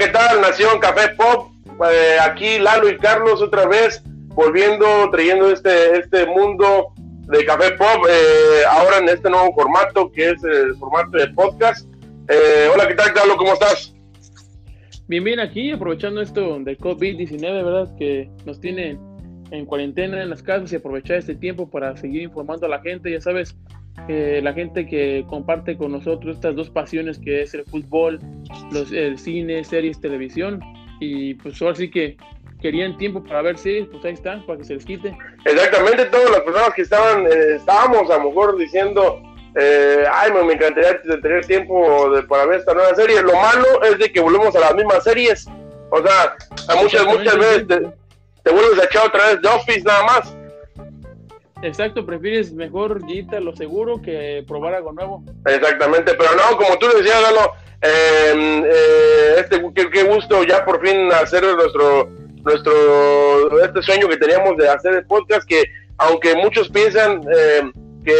¿qué tal? Nación Café Pop. Eh, aquí Lalo y Carlos otra vez volviendo, trayendo este, este mundo de Café Pop, eh, ahora en este nuevo formato que es el formato de podcast. Eh, hola, ¿qué tal, Lalo? ¿Cómo estás? Bien, bien, aquí aprovechando esto de COVID-19, ¿verdad? Que nos tiene en cuarentena en las casas y aprovechar este tiempo para seguir informando a la gente. Ya sabes, la gente que comparte con nosotros estas dos pasiones que es el fútbol, los, el cine, series, televisión. Y pues ahora sí que querían tiempo para ver series, pues ahí está, para que se les quite. Exactamente, todas las personas que estaban, eh, estábamos a lo mejor diciendo, eh, ay, me, encantaría tener tiempo de, para ver esta nueva serie. Lo malo es de que volvemos a las mismas series. O sea, a muchas, muchas veces te, te vuelves a echar otra vez de Office nada más. Exacto, prefieres mejor irte lo seguro que probar algo nuevo. Exactamente, pero no, como tú decías, Galo, em, eh, este, qué, gusto ya por fin hacer nuestro, nuestro, este sueño que teníamos de hacer el podcast, que aunque muchos piensan em, que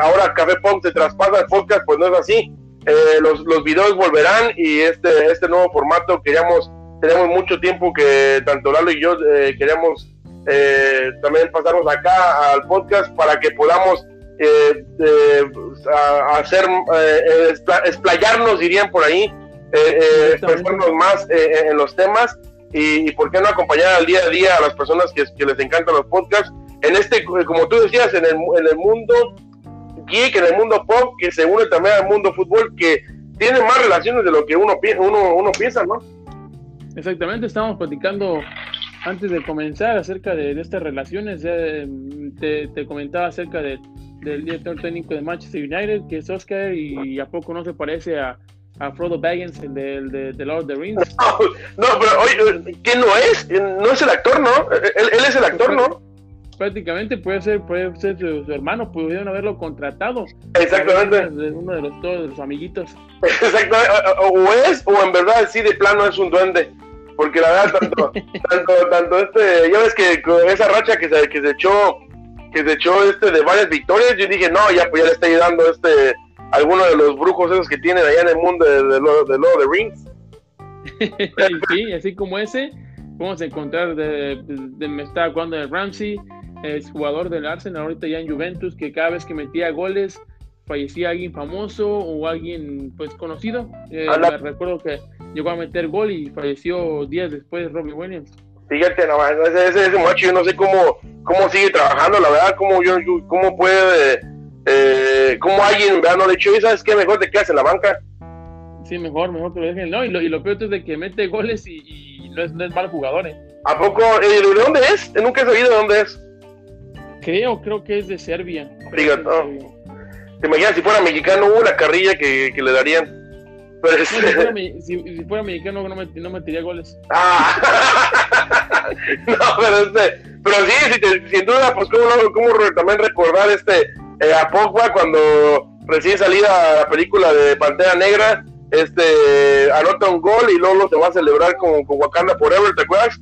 ahora Café Pop se traspasa el podcast, pues no es así. Eh, los, los videos volverán y este, este nuevo formato queríamos, tenemos mucho tiempo que tanto Lalo y yo eh, queríamos eh, también pasarnos acá al podcast para que podamos eh, eh, hacer, explayarnos, dirían por ahí, expresarnos más en los temas y, por qué no acompañar al día a día a las personas que, les encantan los podcasts. En este, como tú decías, en el, en el mundo geek, en el mundo pop, que se une también al mundo fútbol, que tiene más relaciones de lo que uno, uno, uno piensa, ¿no? Exactamente, estamos platicando antes de comenzar acerca de, estas relaciones, te, comentaba acerca de, del director técnico de Manchester United, que es Oscar, y, a poco no se parece a, a Frodo Baggins, el de, de, Lord of the Rings. No, pero oye, ¿quién no es? No es el actor, ¿no? Él, es el actor, ¿no? Prácticamente puede ser, puede ser su, hermano, pudieron haberlo contratado. Exactamente. Uno de los, todos los amiguitos. Exactamente. O es, o en verdad sí de plano es un duende porque la verdad, tanto, tanto, tanto este, ya ves que con esa racha que se, que se echó, que se echó este de varias victorias, yo dije, no, ya pues ya le está ayudando este, alguno de los brujos esos que tienen allá en el mundo de, de, de, Lord of the Rings. sí, así como ese, vamos a encontrar de, de, me está jugando el Ramsey, es jugador del Arsenal ahorita ya en Juventus, que cada vez que metía goles fallecía alguien famoso o alguien pues conocido. Eh, me recuerdo que llegó a meter gol y falleció días después Robbie Williams. Fíjate, no, ese, ese, ese macho, yo no sé cómo, cómo sigue trabajando, la verdad, cómo, yo, cómo puede, eh, cómo alguien, ¿verdad? No le echó, ¿sabes qué? Mejor te quedas en la banca. Sí, mejor, mejor que lo dejen. No, y lo, y lo peor es de que mete goles y, no, es, no, es, mal jugador, ¿eh? ¿A poco? ¿De dónde es? Nunca he sabido de dónde es. Creo, creo que es de Serbia. Fíjate, no. ¿Te imaginas si fuera mexicano, hubo la carrilla que, que le darían? si, fuera, mexicano no, me, no metería goles. Ah. no, pero este, pero sí, sin duda, pues cómo, cómo también recordar este eh, a Pogba cuando recién salida la película de Pantera Negra, este anota un gol y luego se va a celebrar con, con Wakanda Forever, ¿te acuerdas?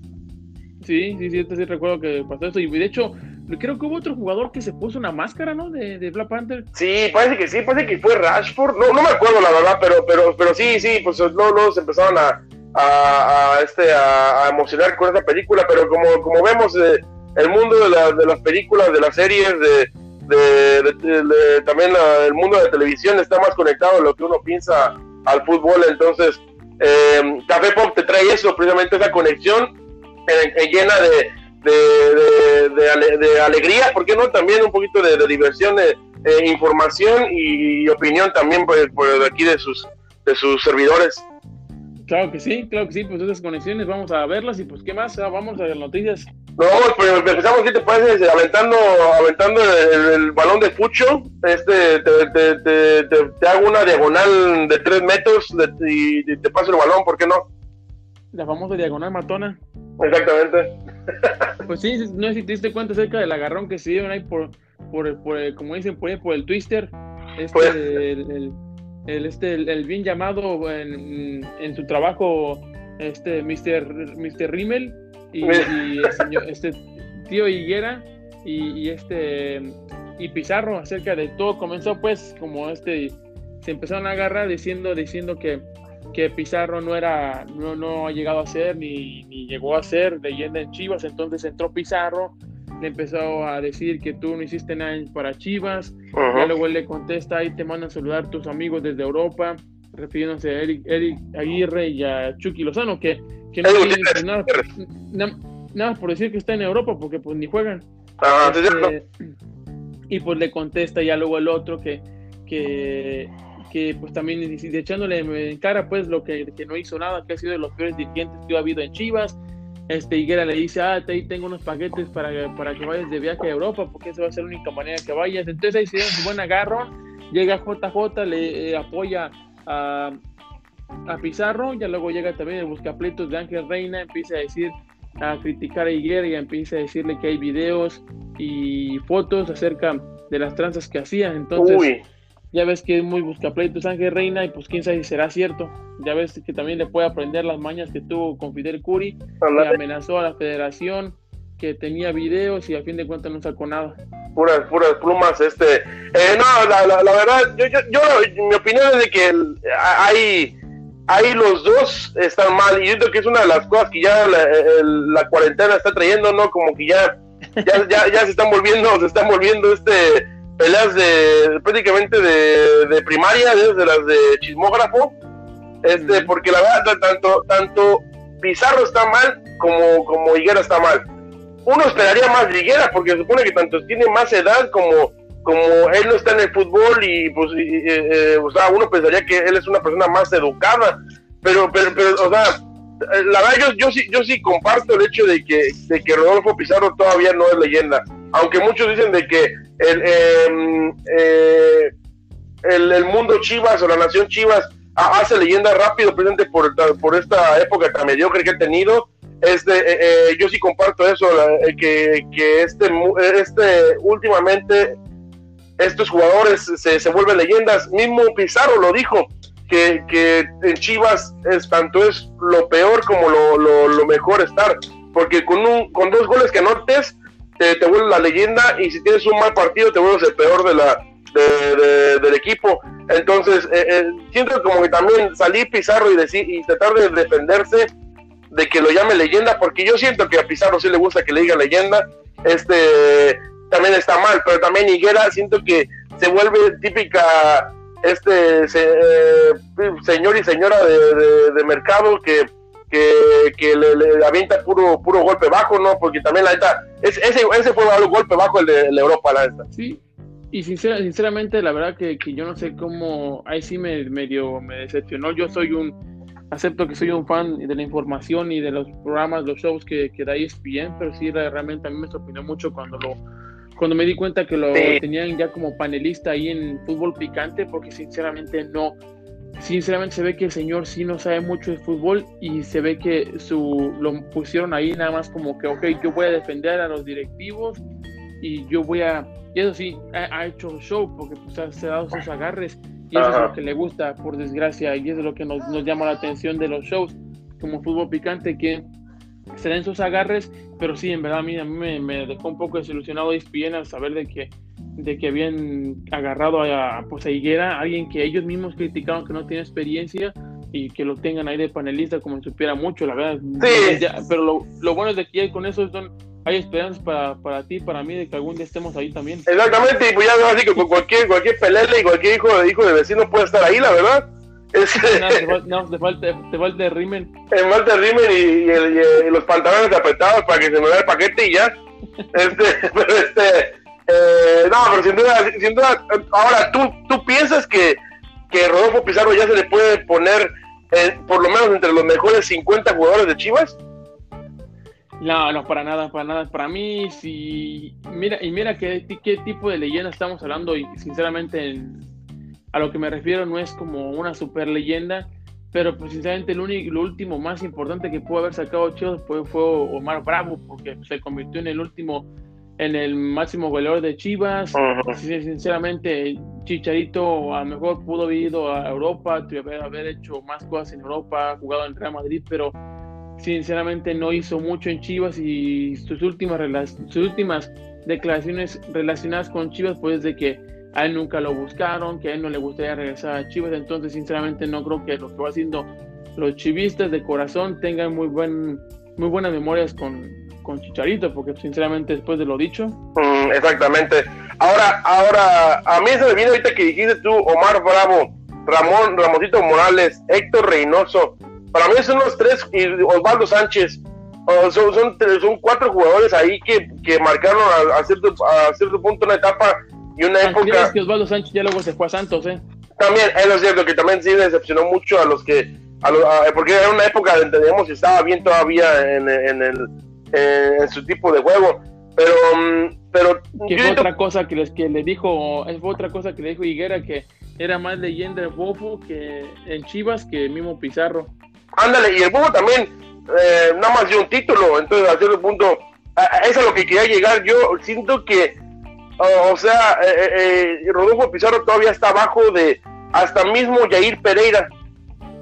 Sí, sí, sí, sí recuerdo que pasó eso. Y de hecho, creo que hubo otro jugador que se puso una máscara, ¿no? De, Black Panther. Sí, parece que sí, parece que fue Rashford. No, no me acuerdo la verdad, pero, pero, pero sí, sí, pues luego, se empezaron a, a, este, a, emocionar con esa película. Pero como, como vemos, eh, el mundo de, las películas, de las series, de, de también el mundo de la televisión está más conectado de lo que uno piensa al fútbol. Entonces, eh, Café Pop te trae eso, precisamente esa conexión eh, llena de, de, alegría, ¿por qué no? También un poquito de, diversión, de, información y, opinión también por, por, aquí de sus, de sus servidores. Claro que sí, claro que sí, pues esas conexiones vamos a verlas y pues qué más, ah, vamos a las noticias. No, pues empezamos, ¿qué te parece? Aventando, aventando el, balón de fucho, este, te, te, te, hago una diagonal de tres metros y te paso el balón, ¿por qué no? La famosa diagonal matona. Exactamente. Pues sí, no sé si te diste cuenta acerca del agarrón que se dieron ahí por, por, por como dicen, por, por el twister. Este, pues- el, el, este, el, bien llamado en, en, su trabajo, este Mr. Mr. Rimmel y, el señor, este tío Higuera y, y, este y Pizarro acerca de todo comenzó pues como este se empezaron a agarrar diciendo diciendo que que Pizarro no era, no, no ha llegado a ser ni, ni llegó a ser leyenda en Chivas, entonces entró Pizarro, le empezó a decir que tú no hiciste nada para Chivas, y luego él le contesta, ahí te mandan saludar tus amigos desde Europa, refiriéndose a Eric, Eric Aguirre y a Chucky Lozano, que, que no tienen nada, nada, por decir que está en Europa, porque pues ni juegan. Este, y pues le contesta ya luego el otro que, que que pues también echándole en cara pues lo que, que, no hizo nada, que ha sido de los peores dirigentes que ha habido en Chivas. Este Higuera le dice, ah, ahí tengo unos paquetes para, para que vayas de viaje a Europa, porque esa va a ser la única manera que vayas. Entonces ahí se dio su buen agarro, llega JJ, le eh, apoya a, a, Pizarro, ya luego llega también el buscapletos de Ángel Reina, empieza a decir, a criticar a Higuera y empieza a decirle que hay videos y fotos acerca de las tranzas que hacía. Entonces, ya ves que es muy buscapleitos Ángel Reina y pues quién sabe si será cierto. Ya ves que también le puede aprender las mañas que tuvo con Fidel Curi, que amenazó a la federación, que tenía videos y a fin de cuentas no sacó nada. Puras, puras plumas, este. Eh, no, la, la, verdad, yo, yo, yo, mi opinión es de que hay, ahí los dos están mal y yo creo que es una de las cosas que ya la, la cuarentena está trayendo, ¿no? Como que ya, ya, ya, ya se están volviendo, se están volviendo este peleas de prácticamente de, de primaria, desde las de chismógrafo, este, porque la verdad tanto, tanto Pizarro está mal como, como Higuera está mal. Uno esperaría más de Higuera, porque supone que tanto tiene más edad como, como él no está en el fútbol y pues eh, o sea, uno pensaría que él es una persona más educada, pero, pero, pero o sea, la verdad yo, yo sí, yo sí comparto el hecho de que, de que Rodolfo Pizarro todavía no es leyenda, aunque muchos dicen de que el, em, eh, el, el, mundo Chivas o la nación Chivas hace leyenda rápido, precisamente por, por esta época tan mediocre que ha tenido. Este, eh, eh, yo sí comparto eso, que, que, este, este últimamente estos jugadores se, se, vuelven leyendas. Mismo Pizarro lo dijo, que, que en Chivas es, tanto es lo peor como lo, lo, lo mejor estar, porque con, un, con dos goles que anotes te, te vuelves la leyenda y si tienes un mal partido te vuelves el peor de la, del equipo. Entonces, eh, eh, siento como que también salir Pizarro y, decir, y tratar de defenderse de que lo llame leyenda, porque yo siento que a Pizarro sí le gusta que le diga leyenda, este también está mal, pero también Higuera siento que se vuelve típica este eh, señor y señora de mercado que que, le, avienta puro puro golpe bajo, ¿no? Porque también la neta, ese, ese fue un golpe bajo el de, Europa, la neta. Sí, y sinceramente, la verdad que, yo no sé cómo, ahí sí me medio me decepcionó. Yo soy un, acepto que soy un fan de la información y de los programas, los shows que, que da ESPN, pero sí realmente a mí me sorprendió mucho cuando lo cuando me di cuenta que lo tenían ya como panelista ahí en fútbol picante, porque sinceramente no, sinceramente se ve que el señor sí no sabe mucho de fútbol y se ve que su lo pusieron ahí nada más como que, ok, yo voy a defender a los directivos y yo voy a, y eso sí, ha, hecho show porque pues, se ha dado sus agarres y eso es lo que le gusta, por desgracia, y eso es lo que nos, nos llama la atención de los shows, como fútbol picante, que se den sus agarres, pero sí, en verdad a mí, a mí me, dejó un poco desilusionado ESPN al saber de que de que habían agarrado a, pues, a Higuera, alguien que ellos mismos criticaron que no tiene experiencia y que lo tengan ahí de panelista como si supiera mucho, la verdad. pero lo, lo, bueno es de que con eso son, hay esperanzas para, para ti, para mí, de que algún día estemos ahí también. Exactamente, y pues ya así que cualquier, cualquier pelele y cualquier hijo de, hijo de vecino puede estar ahí, la verdad. no, te, falta, te falta el rimen. Te falta el rimen y, y, los pantalones apretados para que se me vea el paquete y ya. Este, pero este, eh, no, pero sin duda, sin duda ahora, ¿tú, tú piensas que, que Rodolfo Pizarro ya se le puede poner eh, por lo menos entre los mejores 50 jugadores de Chivas? No, no, para nada, para nada. Para mí, si. Mira, y mira qué, qué tipo de leyenda estamos hablando, y sinceramente, a lo que me refiero no es como una super leyenda, pero pues sinceramente lo, único, lo último más importante que pudo haber sacado Chivas fue Omar Bravo, porque se convirtió en el último en el máximo goleador de Chivas. Sinceramente, Chicharito a lo mejor pudo haber ido a Europa, haber hecho más cosas en Europa, jugado en Real Madrid, pero sinceramente no hizo mucho en Chivas y sus últimas, sus últimas declaraciones relacionadas con Chivas, pues de que a él nunca lo buscaron, que a él no le gustaría regresar a Chivas, entonces sinceramente no creo que lo que va haciendo los chivistas de corazón tengan muy buen muy buenas memorias con, con Chicharito, porque sinceramente después de lo dicho. Mm, exactamente. Ahora, ahora, a mí se me viene ahorita que dijiste tú, Omar Bravo, Ramón, Ramosito Morales, Héctor Reynoso. Para mí son los tres, y Osvaldo Sánchez. son, son, son, cuatro jugadores ahí que, que marcaron a, cierto, a cierto punto una etapa y una época. Es que Osvaldo Sánchez ya luego se fue a Santos, ¿eh? También, es cierto que también sí decepcionó mucho a los que. A porque era una época donde teníamos y estaba bien todavía en, en, el, en su tipo de juego. Pero. Mm, pero que fue otra cosa que, les, que le dijo. Fue otra cosa que le dijo Higuera que era más leyenda el Bofo que en Chivas que el mismo Pizarro. Ándale, y el Bofo también, eh, nada más dio un título, entonces a cierto punto, eso es a lo que quería llegar. Yo siento que o sea, eh, eh, eh, Rodolfo Pizarro todavía está abajo de hasta mismo Jair Pereira,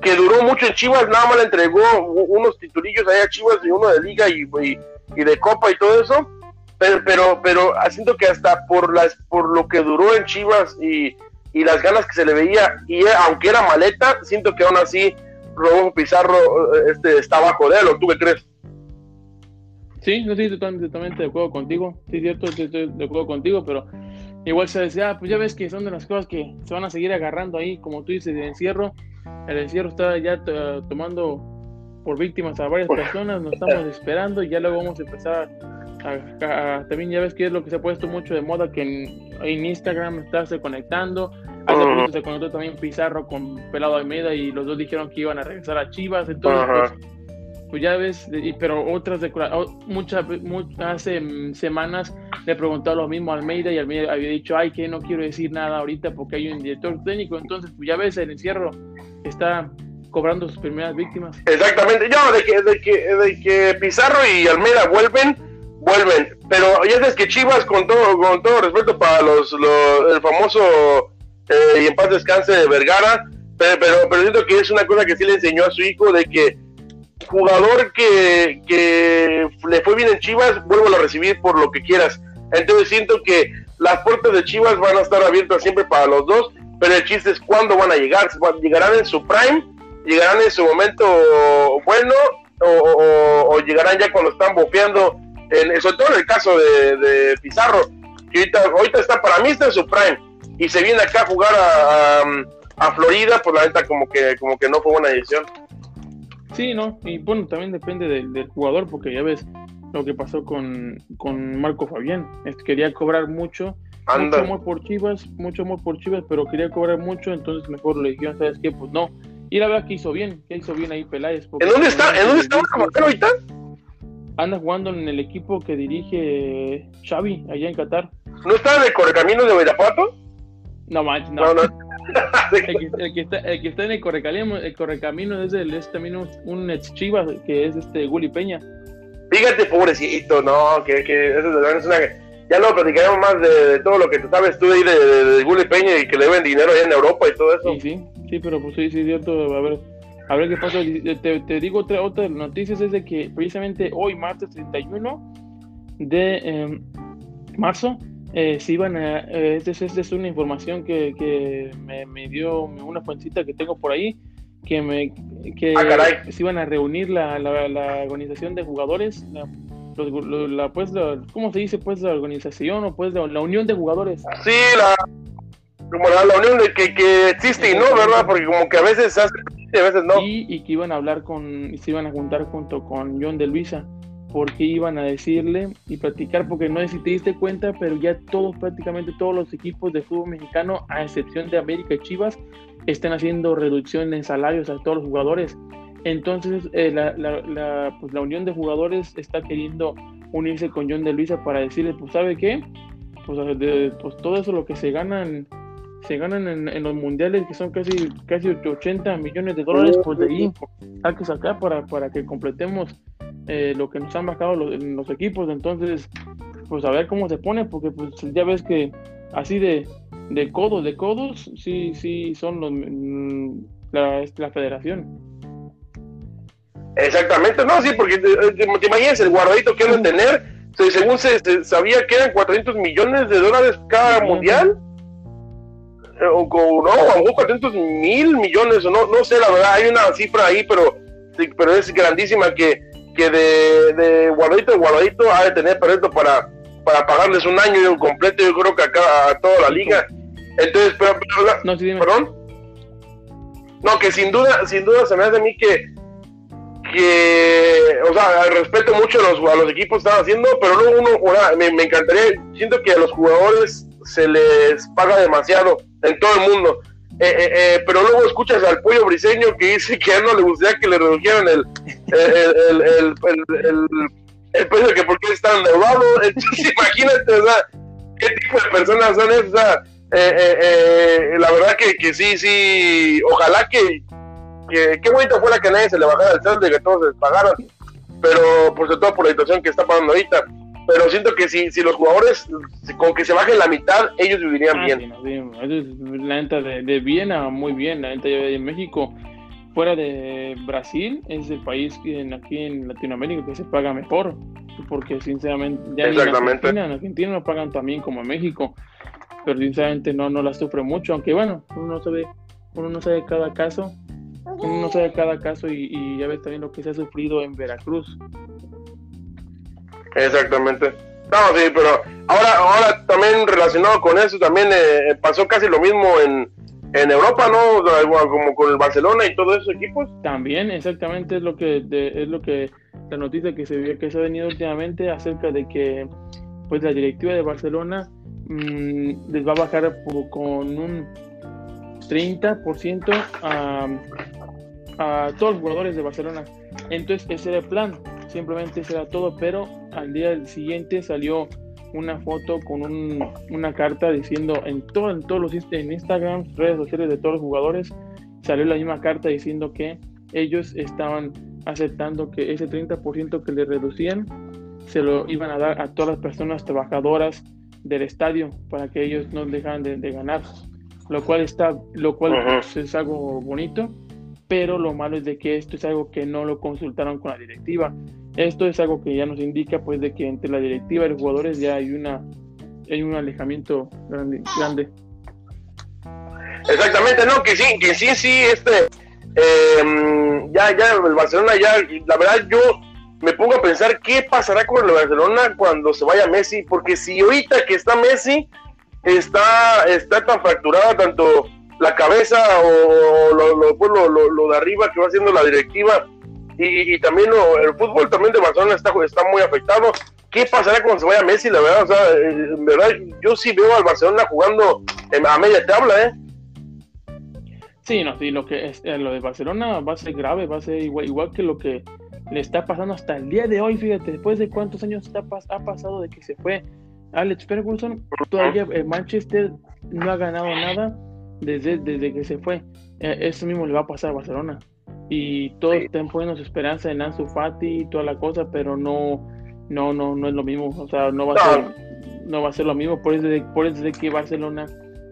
que duró mucho en Chivas, nada más le entregó unos titulillos ahí a Chivas y uno de liga y, y, de copa y todo eso, pero, pero, pero siento que hasta por las, por lo que duró en Chivas y, y las ganas que se le veía, y aunque era maleta, siento que aún así Rodolfo Pizarro este, está abajo de él, ¿o tú qué crees? Sí, no estoy totalmente, de acuerdo contigo. Sí, cierto, estoy de acuerdo contigo, pero igual se decía, ah, pues ya ves que son de las cosas que se van a seguir agarrando ahí, como tú dices, de encierro. El encierro está ya tomando por víctimas a varias personas, nos estamos esperando y ya luego vamos a empezar a, también ya ves que es lo que se ha puesto mucho de moda que en, Instagram está se conectando. Hace poco se conectó también Pizarro con Pelado Almeida y los dos dijeron que iban a regresar a Chivas. Entonces, pues, pues ya ves, pero otras de muchas, hace mm, semanas le preguntó lo mismo a Almeida y Almeida había dicho, ay, que no quiero decir nada ahorita porque hay un director técnico, entonces pues ya ves, el encierro está cobrando sus primeras víctimas. Exactamente, yo de que, de que, de que Pizarro y Almeida vuelven, vuelven, pero ya sabes que Chivas, con todo, con todo respeto para los, el famoso eh, y en paz descanse de Vergara, pero, pero, pero siento que es una cosa que sí le enseñó a su hijo de que jugador que, que le fue bien en Chivas, vuelvo a recibir por lo que quieras. Entonces siento que las puertas de Chivas van a estar abiertas siempre para los dos, pero el chiste es cuándo van a llegar. ¿Llegarán en su prime? ¿Llegarán en su momento bueno? ¿O, llegarán ya cuando están bofeando? En, sobre todo en el caso de, Pizarro, que ahorita, está para mí está en su prime y se viene acá a jugar a, a, Florida, pues la neta como que, como que no fue buena decisión. Sí, no, y bueno, también depende del, jugador, porque ya ves lo que pasó con, Marco Fabián. quería cobrar mucho, mucho amor por Chivas, mucho amor por Chivas, pero quería cobrar mucho, entonces mejor le dijeron, ¿sabes qué? Pues no. Y la verdad que hizo bien, que hizo bien ahí Peláez. ¿En dónde está? ¿En dónde está ahorita? Anda jugando en el equipo que dirige Xavi, allá en Qatar. ¿No está en el Correcaminos de Guadapato? No manches, no. no, no. el, que, está, el que está en el correcamino, el correcamino es, el, es también un, ex Chivas, que es este Guli Peña. Fíjate, pobrecito, no, que, que eso es una... Ya lo platicaremos más de, todo lo que tú sabes tú de, de, Guli Peña y que le deben dinero allá en Europa y todo eso. Sí, sí, sí, pero pues sí, sí, cierto, a ver, a ver qué pasa. Te, te digo otra, otra noticia, es de que precisamente hoy, martes 31 de em, marzo, eh, iban a, eh, esta es, una información que, que me, me, dio una fuencita que tengo por ahí, que me que ah, se iban a reunir la, la, organización de jugadores, la, la, pues, ¿cómo se dice? Pues la organización o pues la, unión de jugadores. Sí, la, como la, unión de que, que existe y no, ¿verdad? Porque como que a veces hace, a veces no. Y, y que iban a hablar con, se iban a juntar junto con John de Luisa porque iban a decirle y platicar, porque no sé si te diste cuenta, pero ya todos, prácticamente todos los equipos de fútbol mexicano, a excepción de América y Chivas, están haciendo reducción en salarios a todos los jugadores. Entonces, eh, la, la, pues, la, unión de jugadores está queriendo unirse con John de Luisa para decirle, pues, ¿sabe qué? Pues, pues todo eso lo que se ganan se ganan en, los mundiales que son casi casi 80 millones de dólares pues de ahí hay que sacar para, para que completemos eh, lo que nos han bajado los, los, equipos. Entonces, pues a ver cómo se pone, porque pues ya ves que así de, de codos, de codos, sí, sí son los, mm, la, la federación. Exactamente, no, sí, porque te, te imaginas el guardadito que van a tener, según se, sabía que eran 400 millones de dólares cada mundial. O con, no, a lo mejor 400 mil millones, o no, no sé, la verdad, hay una cifra ahí, pero, pero es grandísima que, que de, de guardadito en guardadito ha de tener Perreto para, para pagarles un año completo, yo creo que acá a toda la liga. Entonces, pero, no, perdón. No, que sin duda, sin duda se me hace a mí que, que, o sea, respeto mucho a los, a los equipos que están haciendo, pero luego uno, me, me, encantaría, siento que a los jugadores se les paga demasiado en todo el mundo. Eh, eh, eh, pero luego escuchas al pollo briseño que dice que a él no le gustaría que le redujeran el, el, el, el, el precio que porque están endeudados. Entonces, imagínate, o sea, qué tipo de personas son esas. La verdad que, que sí, sí, ojalá que, que qué bonito fuera que nadie se le bajara el sueldo y que todos se pagaran, pero por sobre todo por la situación que está pasando ahorita. Pero siento que si, si los jugadores, con que se bajen la mitad, ellos vivirían ah, bien. la neta de, de bien a muy bien, la neta de México fuera de Brasil es el país que aquí en Latinoamérica que se paga mejor porque sinceramente ya en Argentina, en Argentina no pagan también como en México pero sinceramente no no la sufre mucho aunque bueno uno no sabe uno no sabe cada caso uno no sabe cada caso y, ya ves también lo que se ha sufrido en Veracruz. Exactamente. No, sí, pero ahora, ahora también relacionado con eso, también eh, pasó casi lo mismo en, en Europa, ¿no? Como con el Barcelona y todos esos equipos. También, exactamente, es lo que es lo que la noticia que se que se ha venido últimamente acerca de que pues la directiva de Barcelona mm, les va a bajar con un 30% a, a todos los jugadores de Barcelona. Entonces ese era el plan, simplemente ese era todo, pero al día siguiente salió una foto con una carta diciendo en, todo, en todos los en Instagram, redes sociales de todos los jugadores, salió la misma carta diciendo que ellos estaban aceptando que ese 30% que le reducían se lo iban a dar a todas las personas trabajadoras del estadio para que ellos no dejaran de, ganar, lo cual está, lo cual es algo bonito pero lo malo es de que esto es algo que no lo consultaron con la directiva. Esto es algo que ya nos indica pues de que entre la directiva y los jugadores ya hay una hay un alejamiento grande. Exactamente, no, que sí, que sí, sí, este, em, ya, ya, el Barcelona ya, la verdad yo me pongo a pensar qué pasará con el Barcelona cuando se vaya Messi, porque si ahorita que está Messi, está, está tan fracturada tanto la cabeza o lo, pues, lo, lo, lo, de arriba que va haciendo la directiva y, y también el fútbol también de Barcelona está, está muy afectado. ¿Qué pasará cuando se vaya Messi? La verdad, o sea, en verdad, yo sí veo al Barcelona jugando a media tabla, ¿eh? Sí, no, sí, lo que es, eh, lo de Barcelona va a ser grave, va a ser igual, igual que lo que le está pasando hasta el día de hoy, fíjate, después de cuántos años está, ha pasado de que se fue Alex Ferguson, todavía el Manchester no ha ganado nada desde, desde que se fue. Eh, eso mismo le va a pasar a Barcelona. Y todos están poniendo esperanza en Ansu Fati y toda la cosa, pero no, no, no, no es lo mismo. O sea, no va a ser, no va a ser lo mismo. Por eso, por eso es que Barcelona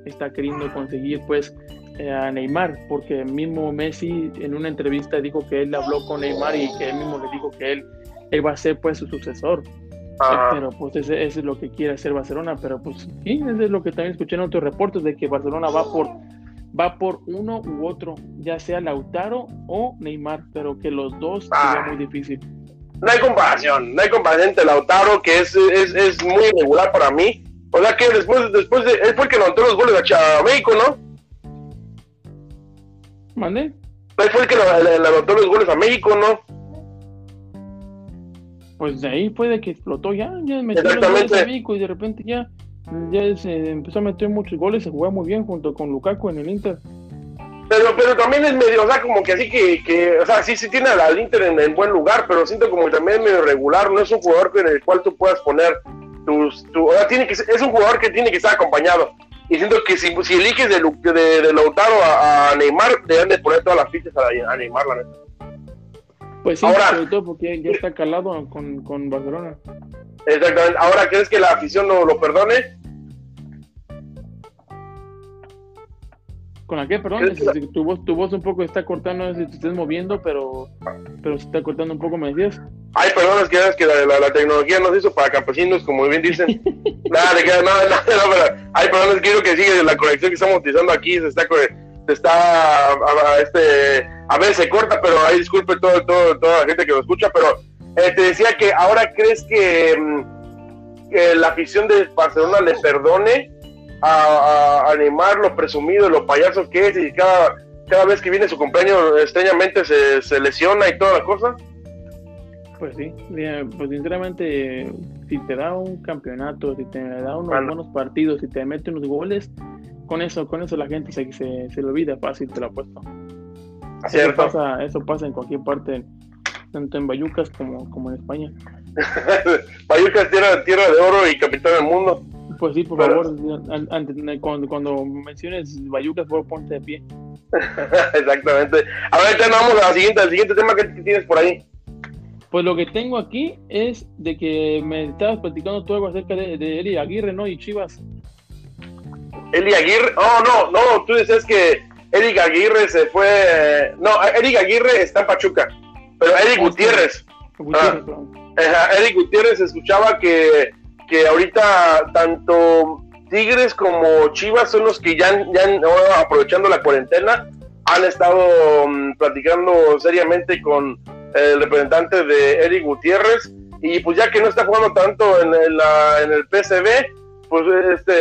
está queriendo conseguir, pues, eh, a Neymar, porque mismo Messi en una entrevista dijo que él habló con Neymar y que él mismo le dijo que él, él va a ser, pues, su sucesor. Pero pues ese, es lo que quiere hacer Barcelona, pero pues sí, eso es lo que también escuché en otros reportes de que Barcelona va por va por uno u otro, ya sea Lautaro o Neymar, pero que los dos ah. muy difícil. No hay comparación, no hay comparación entre Lautaro, que es, es, es muy irregular para mí. O sea que después, después de, él fue el que anotó los goles a México, ¿no? ¿Mande? Él fue el que le anotó los goles a México, ¿no? Pues de ahí puede que explotó ya, ya metió los a y de repente ya, ya se empezó a meter muchos goles, se jugó muy bien junto con Lukaku en el Inter. Pero, pero también es medio, o sea, como que así que, que o sea, sí, sí tiene al Inter en, buen lugar, pero siento como que también es medio regular, no es un jugador en el cual tú puedas poner tus, tu, o sea, tiene que, es un jugador que tiene que estar acompañado. Y siento que si, si eliges de, de, de Lautaro a, Neymar, deben de poner todas las fichas a, a Neymar, la neta. Pues sí, Ahora, sobre todo porque ya está calado con, con Barcelona. Exactamente. Ahora, ¿crees que la afición no lo perdone? ¿Con la qué? Perdón, tu voz, tu voz un poco está cortando, no sé si te estás moviendo, pero, pero se está cortando un poco, me decías. Ay, perdón, es que, es que la, la, tecnología nos hizo para campesinos, como bien dicen. nada, de nada, nada, pero, ay, perdón, es que quiero que sigue la conexión que estamos utilizando aquí, se está, está, a, este, a veces se corta, pero ahí disculpe todo, todo, toda la gente que lo escucha, pero eh, te decía que ahora crees que, mm, que, la afición de Barcelona le perdone a, a, animar lo presumido, lo payaso que es y cada, cada vez que viene su cumpleaños extrañamente se, se lesiona y toda la cosa. Pues sí, pues sinceramente, si te da un campeonato, si te da unos buenos partidos, si te mete unos goles, con eso, con eso la gente se, se, se lo olvida fácil, te lo apuesto. Eso pasa, eso pasa en cualquier parte, tanto en Bayucas como, como en España. Bayucas tierra, tierra de oro y capitán del mundo. Pues sí, por favor, cuando, cuando menciones Bayucas, por ponte de pie. Exactamente. A ver, ya vamos a la siguiente, al siguiente tema que tienes por ahí. Pues lo que tengo aquí es de que me estabas platicando tú algo acerca de, de Eli Aguirre, ¿no? Y Chivas. Eli Aguirre, oh, no, no, tú dices que Eric Aguirre se fue. No, Eric Aguirre está en Pachuca, pero Eric Gutiérrez. Gutiérrez ah, Eric Gutiérrez escuchaba que, que ahorita tanto Tigres como Chivas son los que ya, ya aprovechando la cuarentena han estado mm, platicando seriamente con el representante de Eric Gutiérrez, y pues ya que no está jugando tanto en, la, en el PCB, pues este,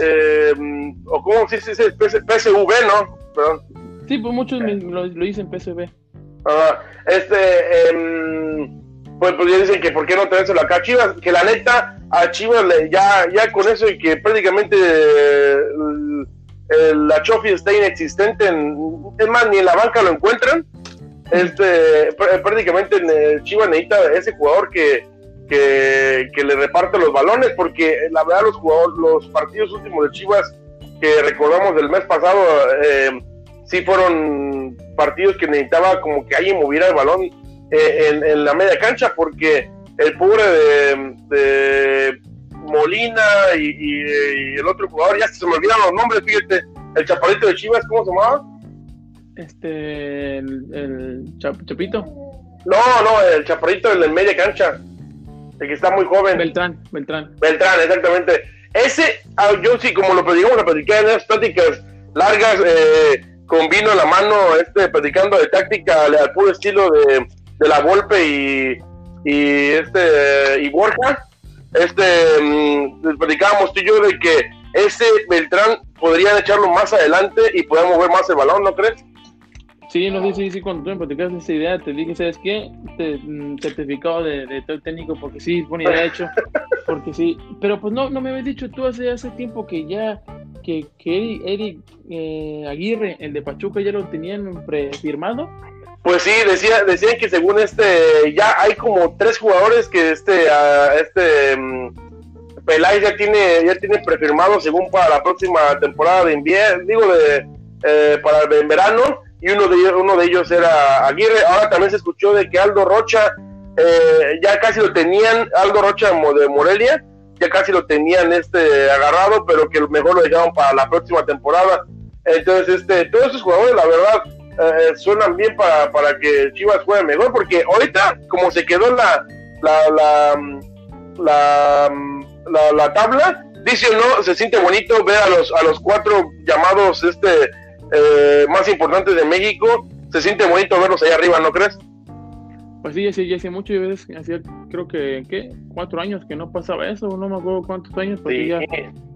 eh, o como si se dice PSV, ¿no? Perdón. Sí, pues muchos lo, lo, dicen PCB. Ah, este, em, pues, pues ya dicen que por qué no tenérselo acá a Chivas, que la neta a Chivas ya, ya con eso y que prácticamente la Chofi está inexistente, es más, ni en la banca lo encuentran, este, prácticamente en el Chivas necesita ese jugador que, que, le reparte los balones, porque la verdad los jugadores, los partidos últimos de Chivas que recordamos del mes pasado, eh, sí fueron partidos que necesitaba como que alguien moviera el balón eh, en, la media cancha, porque el pobre de, Molina y, el otro jugador, ya se me olvidan los nombres, fíjate, el chaparrito de Chivas, ¿cómo se llamaba? Este, el, Chapito. No, no, el chaparrito el de media cancha. El que está muy joven. Beltrán, Beltrán. Beltrán, exactamente. Ese, ah, yo sí, como lo platicamos, lo platicé en esas pláticas largas, eh, con vino en la mano, este, platicando de táctica al puro estilo de, de la Volpe y, y este y Borja. Este, mmm, platicábamos tú y yo de que ese Beltrán podrían echarlo más adelante y podemos mover más el balón, ¿no crees? Sí, no sé si cuando tú me platicaste esa idea, te dije, ¿sabes qué? Te, mm, certificado de, técnico, porque sí, buena idea hecho, porque sí, pero pues no, no me habías dicho tú hace, hace tiempo que ya, que, que Eric, eh, Aguirre, el de Pachuca, ya lo tenían prefirmado. Pues sí, decía, decían que según este, ya hay como tres jugadores que este, este um, Peláez ya tiene, ya tiene prefirmado según para la próxima temporada de invierno, digo, de, eh, para el verano, y uno de ellos, uno de ellos era Aguirre. Ahora también se escuchó de que Aldo Rocha eh, ya casi lo tenían, Aldo Rocha de Morelia, ya casi lo tenían este agarrado, pero que mejor lo dejaron para la próxima temporada. Entonces, este, todos esos jugadores, la verdad, eh, suenan bien para, para que Chivas juegue mejor, porque ahorita, como se quedó la, la, la, la, la, tabla, dice no, se siente bonito ver a los, a los cuatro llamados este eh, más importantes de México, se siente bonito verlos allá arriba, ¿no crees? Pues sí, ya hace mucho, hacía creo que, ¿qué? Cuatro años que no pasaba eso, no me acuerdo cuántos años, porque ya,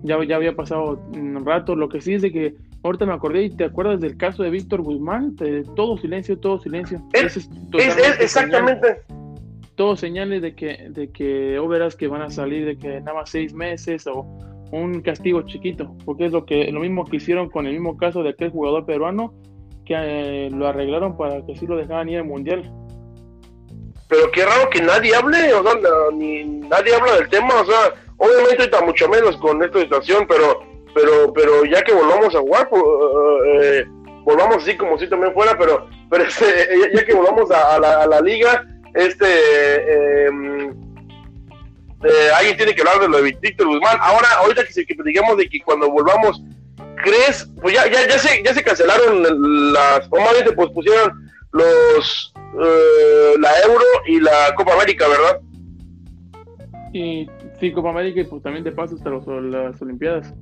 ya, había pasado un rato. Lo que sí es de que ahorita me acordé y te acuerdas del caso de Víctor Guzmán, todo silencio, todo silencio. Es, exactamente. Todos señales de que, de que o verás que van a salir de que nada más seis meses o un castigo chiquito, porque es lo que lo mismo que hicieron con el mismo caso de aquel jugador peruano que eh, lo arreglaron para que sí lo dejaran ir al mundial. Pero qué raro que nadie hable, o sea, ni nadie habla del tema, o sea, obviamente está mucho menos con esta situación, pero pero pero ya que volvamos a jugar, pues, eh, volvamos así como si también fuera, pero pero este, ya, que volvamos a, la, liga, este eh, eh, alguien tiene que hablar de lo de Víctor Guzmán. Ahora, ahorita que, que digamos de que cuando volvamos, ¿crees? Pues ya, ya, ya, se, ya se cancelaron las, o más bien se pospusieron los eh, la Euro y la Copa América, ¿verdad? Y sí, Copa América y pues también de paso hasta los, las Olimpiadas.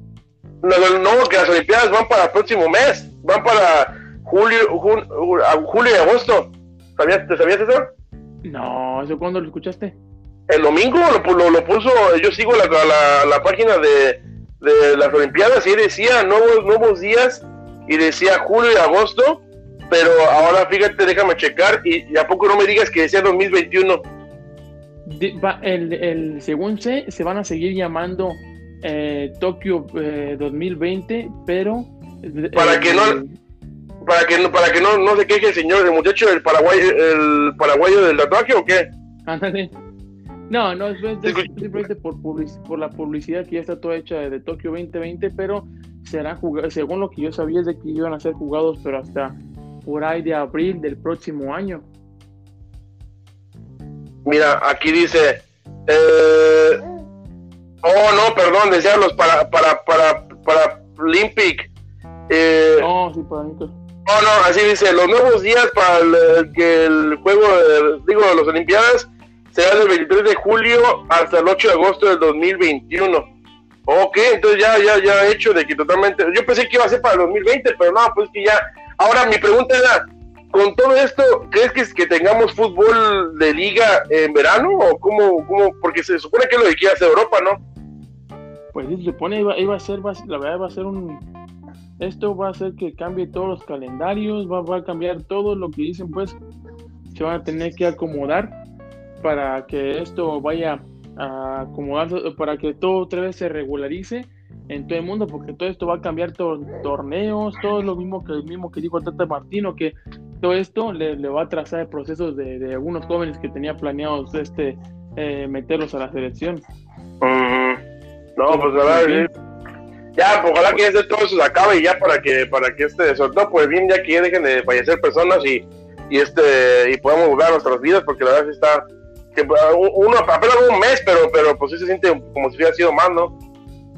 No, no, que las Olimpiadas van para el próximo mes, van para julio, julio y agosto. ¿Sabías, ¿Te sabías eso? No, ¿eso cuándo lo escuchaste? El domingo lo, lo, puso, yo sigo la, la, la página de, de, las Olimpiadas y decía nuevos, nuevos días y decía julio y agosto, pero ahora fíjate, déjame checar y, a poco no me digas que decía 2021. el, el, según sé, se van a seguir llamando eh, Tokio 2020, eh, pero... Para que no para que no, para que no, no se queje el señor, el muchacho del Paraguay, el paraguayo del tatuaje o qué? No, no, es, simplemente por, por la publicidad que ya está toda hecha de Tokio 2020, pero serán según lo que yo sabía es de que iban a ser jugados, pero hasta por ahí de abril del próximo año. Mira, aquí dice, eh, oh no, perdón, decía los para, para, para, para Olympic. Eh, oh, sí, para Olympic. No, no, así dice, los nuevos días para el, que el juego, digo, de las Olimpiadas será del 23 de julio hasta el 8 de agosto del 2021. Ok, entonces ya, ya, ya hecho de que totalmente, yo pensé que iba a ser para el 2020, pero no, pues que ya, ahora mi pregunta era, con todo esto, ¿crees que, que tengamos fútbol de liga en verano o cómo, cómo, porque se supone que es lo que quiere hacer Europa, ¿no? Pues se supone iba, iba a ser, la verdad va a ser un, esto va a hacer que cambie todos los calendarios, va, a cambiar todo lo que dicen, pues se van a tener que acomodar para que esto vaya a acomodarse, para que todo otra vez se regularice en todo el mundo, porque todo esto va a cambiar torneos, todo lo mismo que el mismo que dijo Tata Martino, que todo esto le, va a trazar procesos de, algunos jóvenes que tenía planeados este eh, meterlos a la selección. No, pues verdad, ya, pues, ojalá que este, todo eso se acabe y ya para que, para que este, sobre todo pues bien, ya que ya dejen de fallecer personas y, y este, y podamos a nuestras vidas, porque la verdad está, que uno apenas un mes, pero, pero pues sí se siente como si hubiera sido más, ¿no?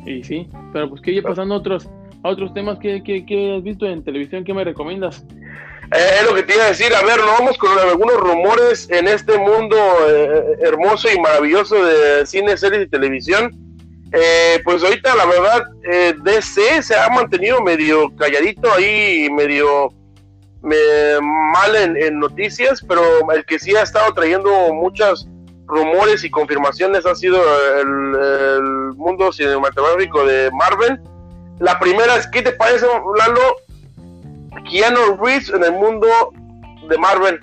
Y sí, pero pues que pasando a otros, a otros temas que, que, has visto en televisión, ¿qué me recomiendas? Eh, es lo que te iba a decir, a ver, nos vamos con algunos rumores en este mundo eh, hermoso y maravilloso de cine, series y televisión. Eh, pues ahorita la verdad, eh, DC se ha mantenido medio calladito ahí, medio mal en, noticias, pero el que sí ha estado trayendo muchos rumores y confirmaciones ha sido el, mundo cinematográfico de Marvel. La primera es, ¿qué te parece, Lalo? Keanu Reeves en el mundo de Marvel.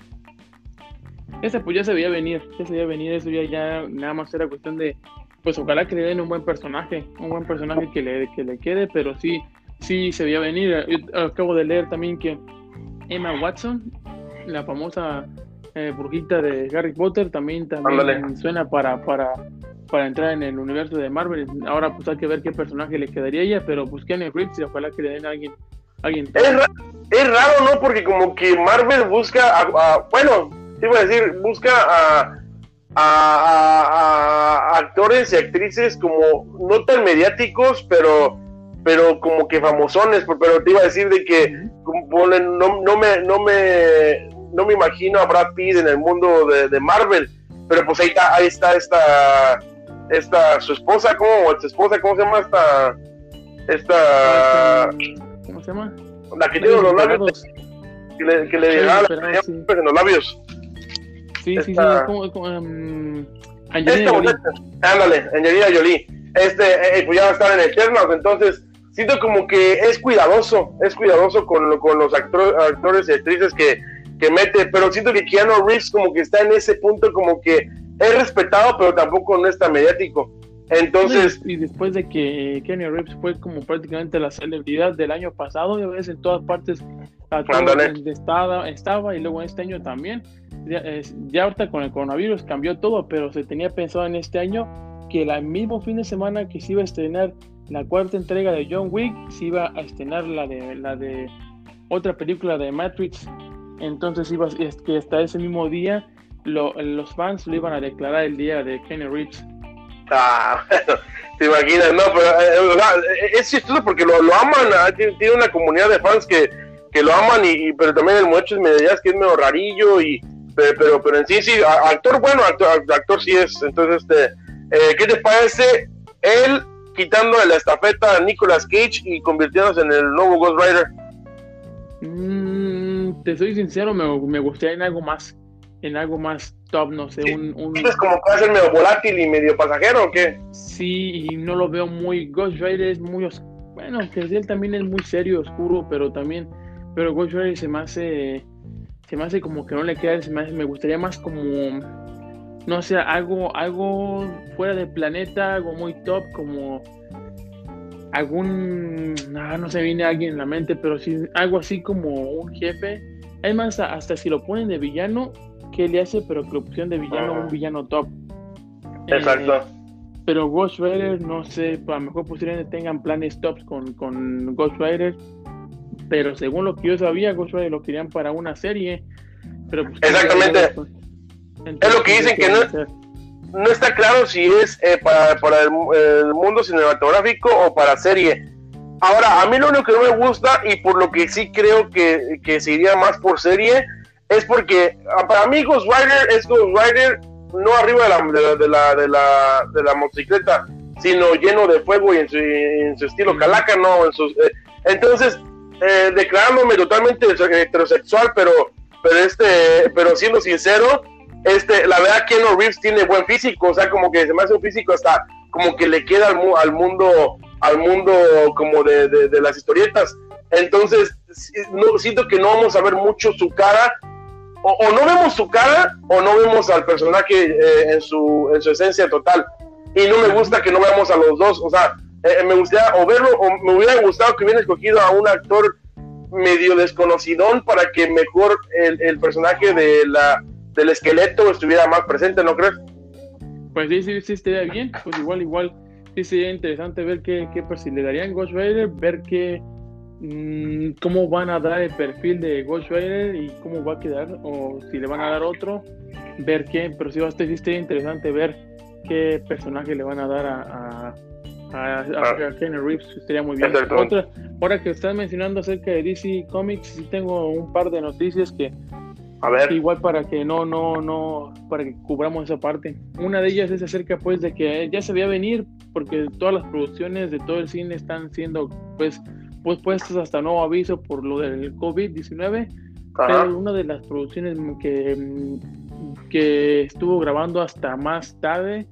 Ese pues ya se veía venir, ya se veía venir, eso ya, ya nada más era cuestión de pues ojalá que le den un buen personaje, un buen personaje que le, que le quede, pero sí, sí se veía venir. acabo de leer también que Emma Watson, la famosa eh, brujita de Harry Potter, también, también suena para, para, para entrar en el universo de Marvel. Ahora pues hay que ver qué personaje le quedaría a ella, pero pues Kenny Reeves y ojalá que le den a alguien. alguien es, raro, es raro, ¿no? Porque como que Marvel busca, a, bueno, sí voy a decir, busca a a, actores y actrices como no tan mediáticos, pero pero como que famosones, pero te iba a decir de que no, no, me, no, me, no me imagino a Brad Pitt en el mundo de, Marvel, pero pues ahí está, ahí está esta, esta, su esposa, ¿cómo, su esposa, ¿cómo se llama esta, esta, ¿cómo se llama? La que tiene los labios, que le, que le en los labios. Sí, sí, sí, como, como um, Angelina Jolie. Ándale, Angelina Jolie. Este, eh, pues ya va a estar en Eternals, entonces siento como que es cuidadoso, es cuidadoso con, con los actores y actrices que, que mete, pero siento que Keanu Reeves como que está en ese punto como que es respetado, pero tampoco no es tan mediático. Entonces. Y, después de que Keanu Reeves fue como prácticamente la celebridad del año pasado, ya ves en todas partes estaba, estaba y luego este año también ya, ahorita con el coronavirus cambió todo, pero se tenía pensado en este año que el mismo fin de semana que se iba a estrenar la cuarta entrega de John Wick, se iba a estrenar la de la de otra película de Matrix. Entonces iba es que hasta ese mismo día los fans lo iban a declarar el día de Kenny Reeves. Ah, te imaginas, no, pero eh, es chistoso porque lo, aman, ah, tiene una comunidad de fans que que lo aman, y, pero también el muchacho es medio, que es medio rarillo, y, pero, pero, en sí, sí, actor bueno, actor, actor sí es. Entonces, este, eh, ¿qué te parece él quitando la estafeta a Nicolas Cage y convirtiéndose en el nuevo Ghost Rider? Mm, te soy sincero, me, me gustaría en algo más, en algo más top, no sé, un... un... ¿Es como puede ser medio volátil y medio pasajero o qué? Sí, y no lo veo muy... Ghost Rider es muy... Bueno, que él también es muy serio, oscuro, pero también... Pero Ghost Rider se me hace... Se me hace como que no le queda, se me, me gustaría más como... No sé, algo, algo fuera del planeta, algo muy top, como algún, no, no se viene alguien en la mente, pero sí algo así como un jefe. Además, hasta si lo ponen de villano, ¿qué le hace? Pero que lo pusieron de villano, un villano top. Exacto. Eh, pero Ghost Rider, no sé, a lo mejor posiblemente tengan planes tops con, con Ghost Rider. Pero según lo que yo sabía, Ghost Rider lo querían para una serie. Pero pues, Exactamente. Es lo que dicen que no, no está claro si es eh, para, para el, mundo cinematográfico o para serie. Ahora, a mí lo único que no me gusta y por lo que sí creo que, que se iría más por serie es porque ah, para mí Ghost Rider es Ghost Rider no arriba de la, de la, de la, de la, motocicleta, sino lleno de fuego y en su, en su estilo calaca, ¿no? En sus, eh, entonces, eh, declarándome totalmente heterosexual, pero, pero, este, pero siendo sincero, este, la verdad No Reeves tiene buen físico, o sea, como que se me hace un físico hasta como que le queda al, al mundo, al mundo como de, de, las historietas. Entonces, siento que no vamos a ver mucho su cara o, no vemos su cara o no vemos al personaje eh, en, su, en su esencia total. Y no me gusta que no veamos a los dos. O sea, eh, me gustaría o verlo, o me hubiera gustado que hubiera escogido a un actor medio desconocidón para que mejor el, el personaje de la, del esqueleto estuviera más presente, ¿no crees? Pues sí, sí, sí, estaría bien. Pues igual, igual, sí sería interesante ver qué, qué pues, si le darían Ghost Rider, ver qué Mm, cómo van a dar el perfil de Ghost Rider y cómo va a quedar, o si le van a dar otro, ver qué, pero sí va a estar interesante ver qué personaje le van a dar a, a, a, ah. Kenny Reeves, estaría muy bien. Otra, ahora que estás mencionando acerca de DC Comics, sí tengo un par de noticias que a ver. Igual para que no, no, no, para que cubramos esa parte. Una de ellas es acerca pues de que ya se veía venir porque todas las producciones de todo el cine están siendo pues pues puestos hasta nuevo aviso por lo del COVID-19. Pero una de las producciones que, que estuvo grabando hasta más tarde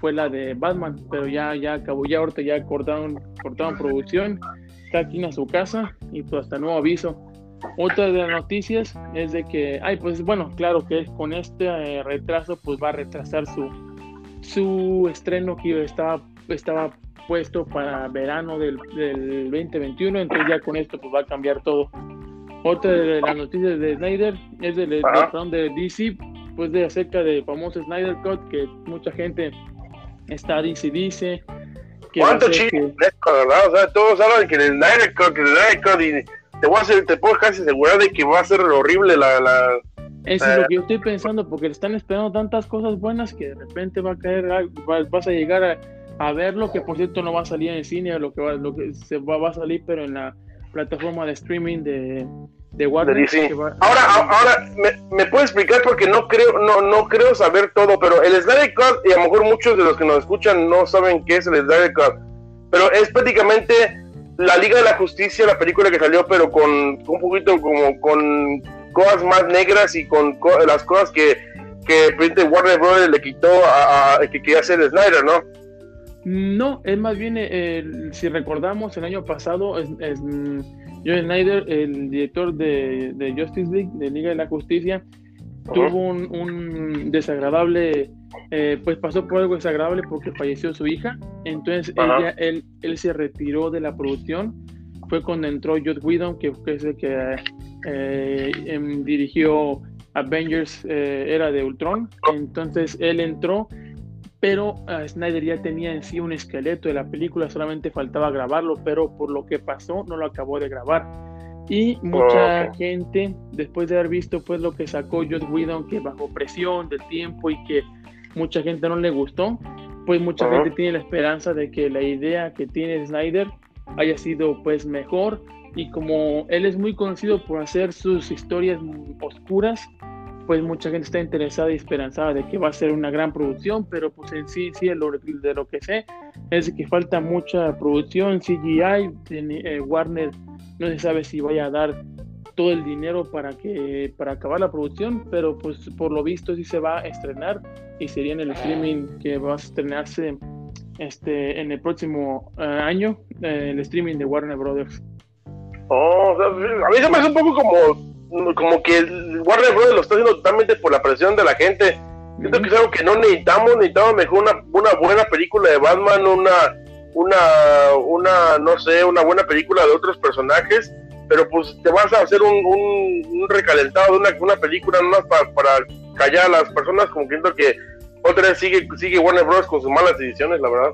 fue la de Batman, pero ya, ya acabó, ya ahorita ya cortaron, cortaron producción, está aquí en su casa y pues hasta nuevo aviso. Otra de las noticias es de que, ay, pues bueno, claro que con este eh, retraso pues va a retrasar su, su estreno que estaba, estaba puesto para verano del, del 2021, entonces ya con esto pues va a cambiar todo. Otra de las noticias de Snyder es del de DC, pues de acerca del famoso Snyder Cut, que mucha gente está dice dice. Que ¿Cuánto chido verdad? O sea, todos hablan que el Snyder Cut, que el Snyder Cut, y te voy a hacer, te puedo casi asegurar de que va a ser horrible la... la eso es lo que yo estoy pensando, porque le están esperando tantas cosas buenas que de repente va a caer, vas a llegar a, a verlo, que por cierto no va a salir en el cine, lo que va, lo que se va, va a salir, pero en la plataforma de streaming de, de Warner. Ahora, ahora ¿me, me puede explicar porque no creo, no, no creo saber todo, pero el Snyder Cut, y a lo mejor muchos de los que nos escuchan no saben qué es el Snyder Cut, pero es prácticamente la Liga de la Justicia, la película que salió, pero con un poquito como con cosas más negras y con las cosas que, que Warner Bros. le quitó a, que quería hacer Snyder, ¿no? No, es más bien, eh, si recordamos, el año pasado, mm, John Snyder, el director de, Justice League, de Liga de la Justicia, tuvo un, desagradable, eh, pues pasó por algo desagradable porque falleció su hija. Entonces él, él, se retiró de la producción. Fue cuando entró Joss Whedon, que, es el que eh, em, dirigió Avengers, era de Ultron. Entonces él entró pero uh, Snyder ya tenía en sí un esqueleto de la película, solamente faltaba grabarlo, pero por lo que pasó no lo acabó de grabar. Y mucha gente, después de haber visto pues lo que sacó Joss Whedon, que bajo presión del tiempo y que mucha gente no le gustó, pues mucha gente tiene la esperanza de que la idea que tiene Snyder haya sido pues mejor. Y como él es muy conocido por hacer sus historias oscuras, pues mucha gente está interesada y esperanzada de que va a ser una gran producción, pero pues en sí, sí, de lo que sé es que falta mucha producción, CGI, eh, Warner no se sabe si vaya a dar todo el dinero para que para acabar la producción, pero pues por lo visto sí se va a estrenar y sería en el streaming que va a estrenarse este en el próximo eh, año, eh, el streaming de Warner Brothers. Oh, a mí se me hace un poco como, como que Warner Bros. lo está haciendo totalmente por la presión de la gente. Siento que es algo que no necesitamos, necesitamos mejor una, una buena película de Batman, una, una, una, no sé, una buena película de otros personajes, pero pues te vas a hacer un, un, recalentado de una, una película nomás para, para callar a las personas, como que siento que otra vez sigue, sigue Warner Bros. con sus malas decisiones, la verdad.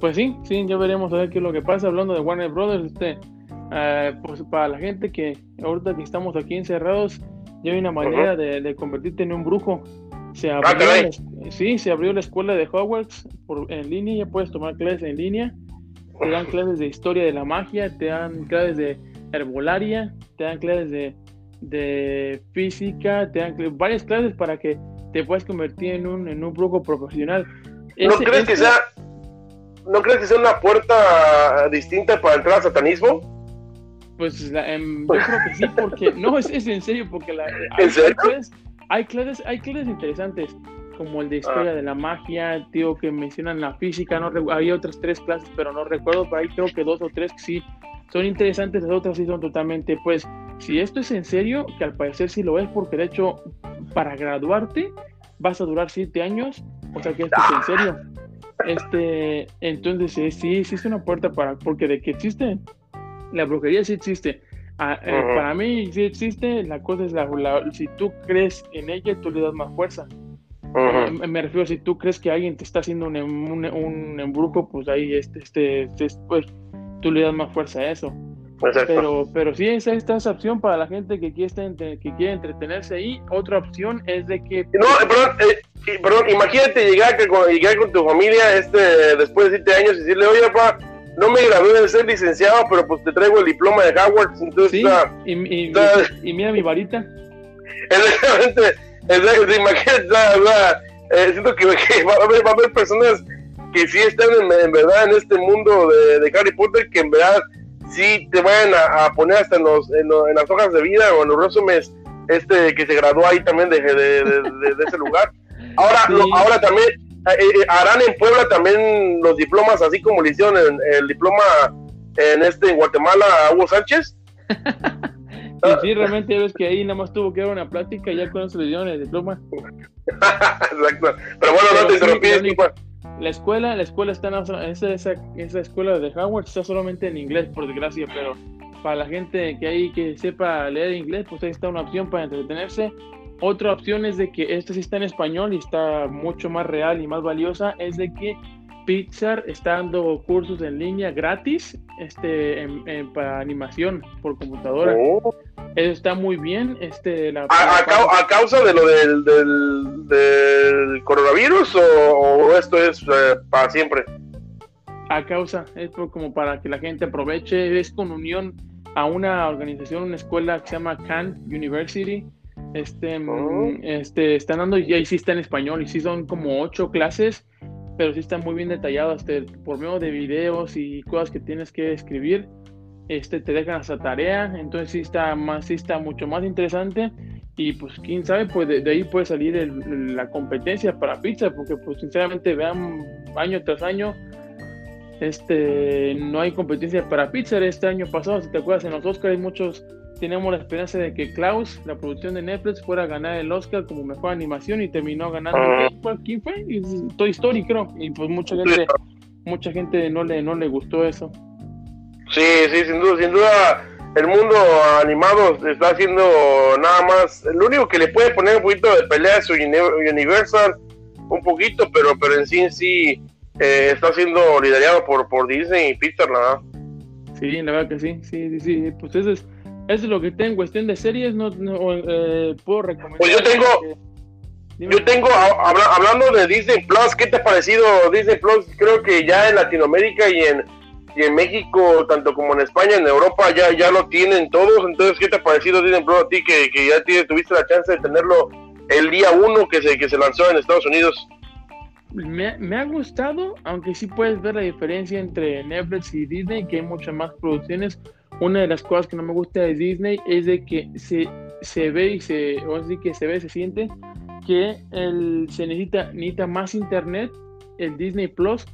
Pues sí, sí, ya veremos a ver qué es lo que pasa. Hablando de Warner Brothers, este, eh, pues para la gente que ahorita que estamos aquí encerrados, ya hay una manera de, convertirte en un brujo. Se abrió, sí, se abrió la escuela de Hogwarts por, en línea, ya puedes tomar clases en línea. Te dan clases de historia de la magia, te dan clases de herbolaria, te dan clases de, de física, te dan varias clases para que te puedas convertir en un, en un brujo profesional. ¿No crees que sea ¿No crees que sea una puerta distinta para entrar al satanismo? Pues em, yo creo que sí, porque no, es, es en serio, porque la, Hay clases, hay clases, interesantes, como el de historia ah. de la magia, tío, que mencionan la física, no hay otras tres clases, pero no recuerdo, pero ahí creo que dos o tres que sí son interesantes, las otras sí son totalmente, pues, si esto es en serio, que al parecer sí lo es, porque de hecho, para graduarte vas a durar siete años, o sea que esto es en serio. Este, entonces sí, sí es una puerta para, porque de que existe, la brujería sí existe. Ah, eh, para mí sí existe, la cosa es la, si tú crees en ella, tú le das más fuerza. Me, refiero, si tú crees que alguien te está haciendo un, un, un embrujo, pues ahí este, este, este, pues, tú le das más fuerza a eso. Pero, pero sí, esa, esta es opción para la gente que quiere, que quiere entretenerse ahí. Otra opción es de que... No, perdón, eh, perdón imagínate llegar, con, llegar con tu familia este, después de siete años y decirle, oye, papá, no me gradué de ser licenciado, pero pues te traigo el diploma de Howard. Entonces, sí, y, y, mira mi varita. Exactamente, exactamente imagínate, eh, siento que, va, a haber, va, a haber, personas que sí están en, verdad en este mundo de, de Harry Potter, que en verdad sí te vayan a, poner hasta en, los, en, las hojas de vida o en los resúmenes este que se graduó ahí también de, de, ese lugar. Ahora, ahora también eh, eh, harán en Puebla también los diplomas, así como le hicieron el, diploma en este en Guatemala a Hugo Sánchez. sí, sí, realmente ves que ahí nada más tuvo que dar una plática y ya con eso le dieron el diploma. Exacto. Pero bueno, no te interrumpí, la escuela, la escuela está en, esa, esa, esa, escuela de Howard está solamente en inglés, por desgracia, pero para la gente que hay que sepa leer inglés, pues ahí está una opción para entretenerse. Otra opción es de que esta sí está en español y está mucho más real y más valiosa, es de que Pixar está dando cursos en línea gratis este, para animación por computadora. Oh. Eso está muy bien. Este, la, a, causa de lo del, del, coronavirus o, esto es eh, para siempre? A causa, es como para que la gente aproveche, es con unión a una organización, una escuela que se llama Khan University. Este, mm, oh. este, están dando, y ahí sí está en español, y sí son como ocho clases pero sí está muy bien detallado hasta por medio de videos y cosas que tienes que escribir. Este, te dejan esa tarea, entonces sí está, más, sí está mucho más interesante y pues quién sabe, pues de, ahí puede salir la competencia para pizza, porque pues sinceramente vean año tras año, este, no hay competencia para pizza este año pasado, si te acuerdas en los Oscars hay muchos teníamos la esperanza de que Klaus, la producción de Netflix, fuera a ganar el Oscar como mejor animación y terminó ganando. ¿Quién fue? Toy Story, creo. Y pues mucha gente, mucha gente no le, no le gustó eso. Sí, sí, sin duda, sin duda. El mundo animado está haciendo nada más. Lo único que le puede poner un poquito de pelea es Universal, un poquito, pero, pero en sí, en sí, eh, está siendo liderado por, por Disney y Pixar, verdad. Sí, la verdad que sí, sí, sí, sí. Pues eso es eso es lo que tengo en cuestión de series, no, eh, puedo recomendar. Pues yo tengo, yo tengo, hablando de Disney Plus, ¿qué te ha parecido Disney Plus? Creo que ya en Latinoamérica y en, y en México, tanto como en España, en Europa, ya, ya lo tienen todos. Entonces, ¿qué te ha parecido Disney Plus a ti que, que ya tuviste la chance de tenerlo el día uno que se, que se lanzó en Estados Unidos? Me, me, ha gustado, aunque sí puedes ver la diferencia entre Netflix y Disney, que hay muchas más producciones. Una de las cosas que no me gusta de Disney es de que se, se ve y se, o así que se ve, se siente que el, se necesita, necesita más internet, el Disney Plus,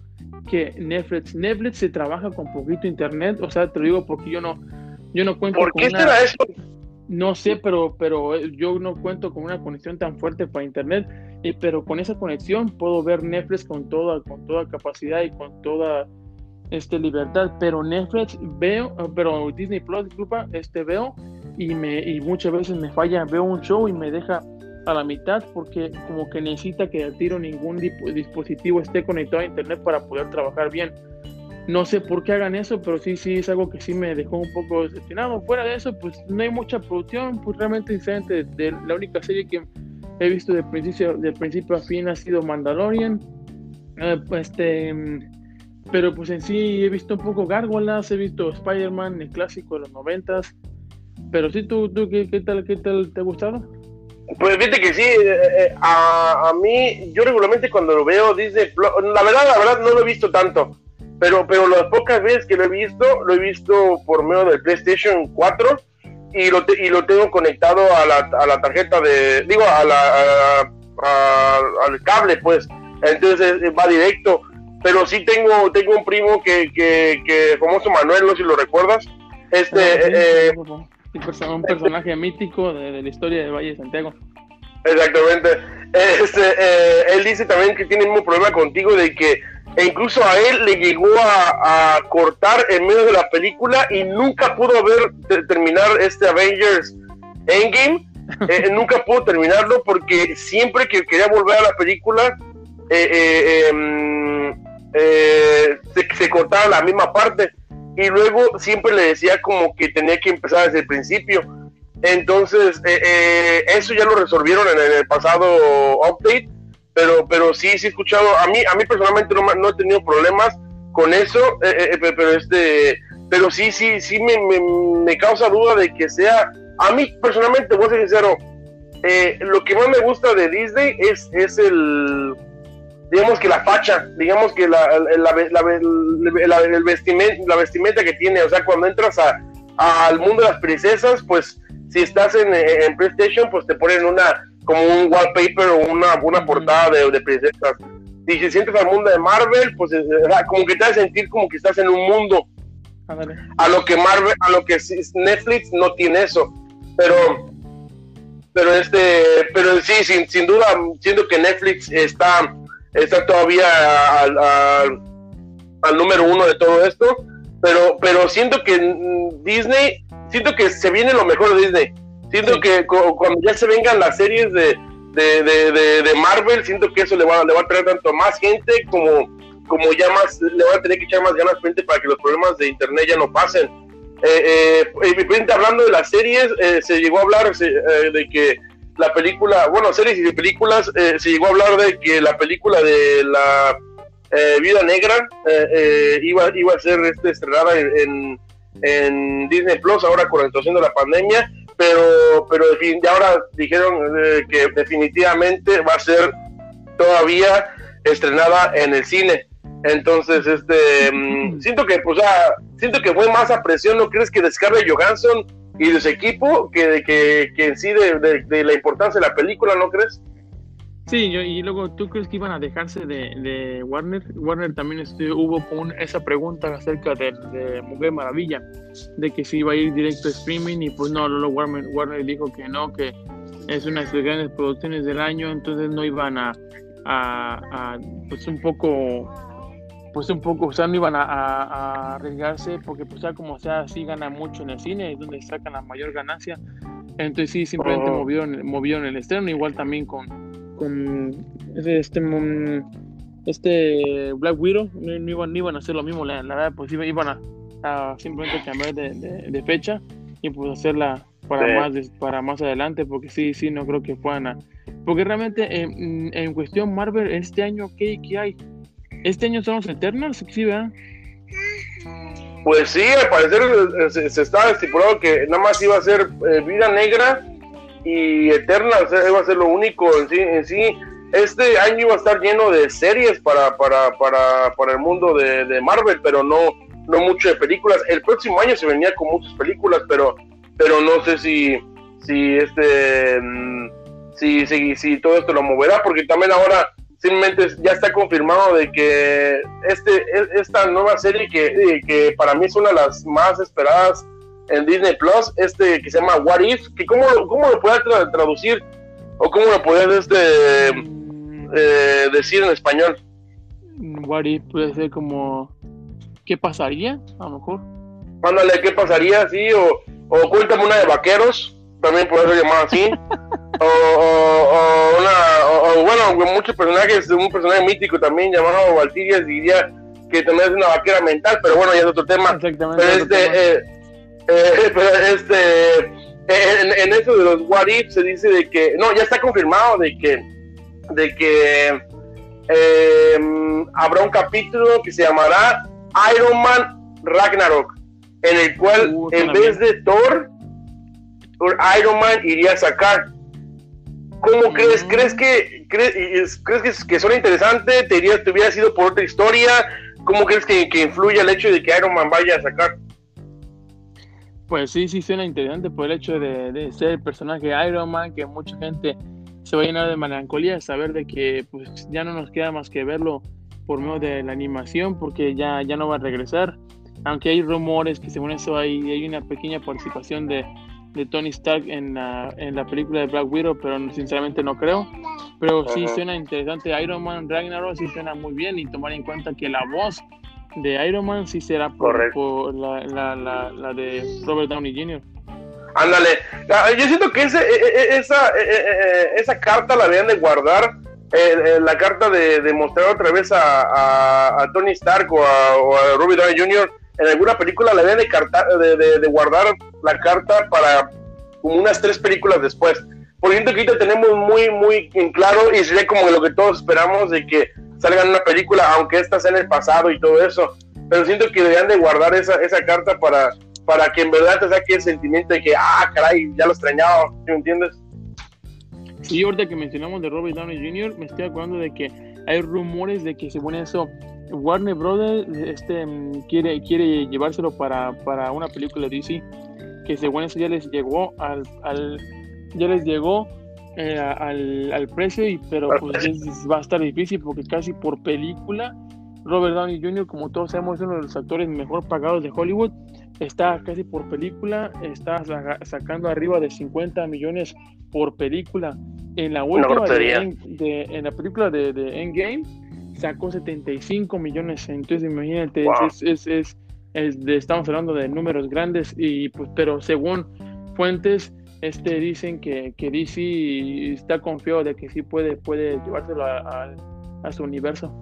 que Netflix. Netflix se trabaja con poquito internet, o sea, te lo digo porque yo no, yo no cuento ¿Por qué será eso? No sé, pero, pero yo no cuento con una conexión tan fuerte para internet, pero con esa conexión puedo ver Netflix con toda, con toda capacidad y con toda este, libertad. Pero Netflix veo, pero Disney Plus, disculpa, este veo y me y muchas veces me falla, veo un show y me deja a la mitad porque como que necesita que al tiro ningún dispositivo esté conectado a internet para poder trabajar bien. No sé por qué hagan eso, pero sí, sí es algo que sí me dejó un poco decepcionado. Fuera de eso, pues no hay mucha producción, pues realmente diferente. De, la única serie que he visto de principio, de principio a fin ha sido Mandalorian. Eh, este, pero pues en sí he visto un poco Gárgolas, he visto Spider-Man, el clásico de los noventas. Pero sí, ¿tú, tú qué, tal, qué tal te ha gustado? Pues fíjate que sí, eh, eh, a, a, mí, yo regularmente cuando lo veo dice, la verdad, la verdad no lo he visto tanto, pero, pero las pocas veces que lo he visto, lo he visto por medio del PlayStation 4 y lo, y lo tengo conectado a la, a la tarjeta de, digo, a la, al cable, pues, entonces va directo, pero sí tengo, tengo un primo que, que, que famoso Manuel, no si lo recuerdas, este... Ah, eh, un personaje mítico de, la historia de Valle de Santiago. Exactamente. Este, eh, él dice también que tiene el mismo problema contigo de que incluso a él le llegó a, cortar en medio de la película y nunca pudo ver terminar este Avengers Endgame. Eh, nunca pudo terminarlo porque siempre que quería volver a la película eh, em, se, se cortaba la misma parte y luego siempre le decía como que tenía que empezar desde el principio. Entonces, eh, eh, eso ya lo resolvieron en, el pasado update, pero, pero sí, sí he escuchado, a mí, a mí personalmente no, no he tenido problemas con eso, eh, pero este, pero sí, sí, sí me, me, causa duda de que sea, a mí personalmente, voy a ser sincero, lo que más me gusta de Disney es, es el, digamos que la facha, digamos que la, la, la, el vestimenta, la vestimenta que tiene, o sea, cuando entras a, al mundo de las princesas, pues si estás en, en, PlayStation, pues te ponen una, como un wallpaper o una, una portada de, de princesas. Y si sientes al mundo de Marvel, pues como que te hace sentir como que estás en un mundo. A lo que Marvel, a lo que Netflix no tiene eso. Pero, pero este, pero sí, sin, sin duda, siento que Netflix está está todavía al, al, número uno de todo esto, pero, pero siento que Disney, siento que se viene lo mejor de Disney. Siento que cuando ya se vengan las series de, de, de, de, Marvel, siento que eso le va, le va a traer tanto más gente como, como ya más, le va a tener que echar más ganas gente para que los problemas de internet ya no pasen. Eh, eh, hablando de las series, eh, se llegó a hablar eh, de que la película, bueno, series y películas, eh, se llegó a hablar de que la película de la eh, Vida Negra eh, iba, iba a ser este, estrenada en, en, Disney Plus ahora con la situación de la pandemia, pero, pero ya ahora dijeron que definitivamente va a ser todavía estrenada en el cine. Entonces, este, mm, siento que, pues, siento que fue más a presión, ¿no crees que Scarlett Johansson y de su equipo que, que, que en sí de, de, la importancia de la película, ¿no crees? Sí, yo, y luego, ¿tú crees que iban a dejarse de, de Warner? Warner también este, hubo con esa pregunta acerca de, de, Mujer Maravilla, de que si iba a ir directo a streaming, y pues no, luego Warner, Warner dijo que no, que es una de sus grandes producciones del año, entonces no iban a, a pues un poco pues un poco, o sea, no iban a, arriesgarse porque pues ya como sea, sí gana mucho en el cine, es donde sacan la mayor ganancia. Entonces sí, simplemente oh. movieron, el estreno, igual también con, con este, mm, este Black Widow, no, iban, iban a hacer lo mismo, la, verdad, pues iban a, simplemente cambiar de, fecha y pues hacerla para más para más adelante, porque sí, sí, no creo que puedan a... Porque realmente en, en cuestión Marvel, este año, ¿qué, qué hay? Este año son los Eternals, sí. Pues sí, al parecer se, se estaba estipulado que nada más iba a ser eh, vida negra y eterna, o sea, iba a ser lo único en sí, en sí. Este año iba a estar lleno de series para, para, para, para el mundo de, de Marvel, pero no, no mucho de películas. El próximo año se venía con muchas películas, pero, pero no sé si, si este, mm, si, si, si todo esto lo moverá, porque también ahora simplemente ya está confirmado de que este, e, esta nueva serie que, eh, que para mí es una de las más esperadas en Disney Plus, este que se llama What If, que cómo, cómo lo puede traducir o cómo lo puedes este, eh, decir en español. What If puede ser como ¿qué pasaría? A lo mejor. Mándale, ¿qué pasaría? Sí, o, o cuéntame una de vaqueros, también puede ser llamada así. o, una, o, bueno, muchos personajes, un personaje mítico también llamado Valkyria diría que también es una vaquera mental, pero bueno, ya es otro tema. Exactamente. Pero este, eh, eh, pero este, en, en, eso de los What If se dice de que, no, ya está confirmado de que, de que eh, habrá un capítulo que se llamará Iron Man Ragnarok, en el cual Uh, en vez de Thor, Iron Man iría a sacar. ¿Cómo Mm. crees? ¿Crees que crees, crees que, que suena interesante? ¿Te, irías- te hubiera sido por otra historia? ¿Cómo crees que, que influye el hecho de que Iron Man vaya a sacar? Pues sí, sí suena interesante por el hecho de, de ser el personaje Iron Man, que mucha gente se va a llenar de melancolía, saber de que pues ya no nos queda más que verlo por medio de la animación, porque ya, ya no va a regresar. Aunque hay rumores que según eso hay, hay una pequeña participación de, de Tony Stark en la, en la película de Black Widow, pero sinceramente no creo. Pero sí Ajá. suena interesante. Iron Man Ragnarok sí suena muy bien y tomar en cuenta que la voz de Iron Man sí será por, por la, la, la, la de Robert Downey Jr. Ándale, Ah, yo siento que ese, eh, eh, esa, eh, eh, eh, esa carta la deben de guardar, eh, eh, la carta de, de mostrar otra vez a, a- a Tony Stark o a, o a Robert Downey Jr. en alguna película, la deben de, de, de- de guardar la carta para como unas tres películas después. Por siento que ahorita tenemos muy, muy en claro y sería como lo que todos esperamos de que salgan una película, aunque esta sea en el pasado y todo eso. Pero siento que deberían de guardar esa, esa carta para, para que en verdad te saque el sentimiento de que, ah, caray, ya lo extrañaba, ¿sí me entiendes? Sí, ahorita que mencionamos de Robert Downey Jr., me estoy acordando de que hay rumores de que según eso, Warner Brothers este, mm, quiere, quiere llevárselo para, para una película DC, que según eso ya les llegó al, al ya les llegó eh, al, al precio, y, pero pues es- va a estar difícil porque casi por película, Robert Downey Jr., como todos sabemos, es uno de los actores mejor pagados de Hollywood, está casi por película, está saca- sacando arriba de 50 millones por película. En la última, de- en la película de, de Endgame, sacó 75 millones. Entonces, imagínate, Wow. es, es, es- es de- estamos hablando de números grandes, y pues, pero según fuentes, este dicen que, que DC está confiado de que sí puede, puede llevárselo a, a- a su universo.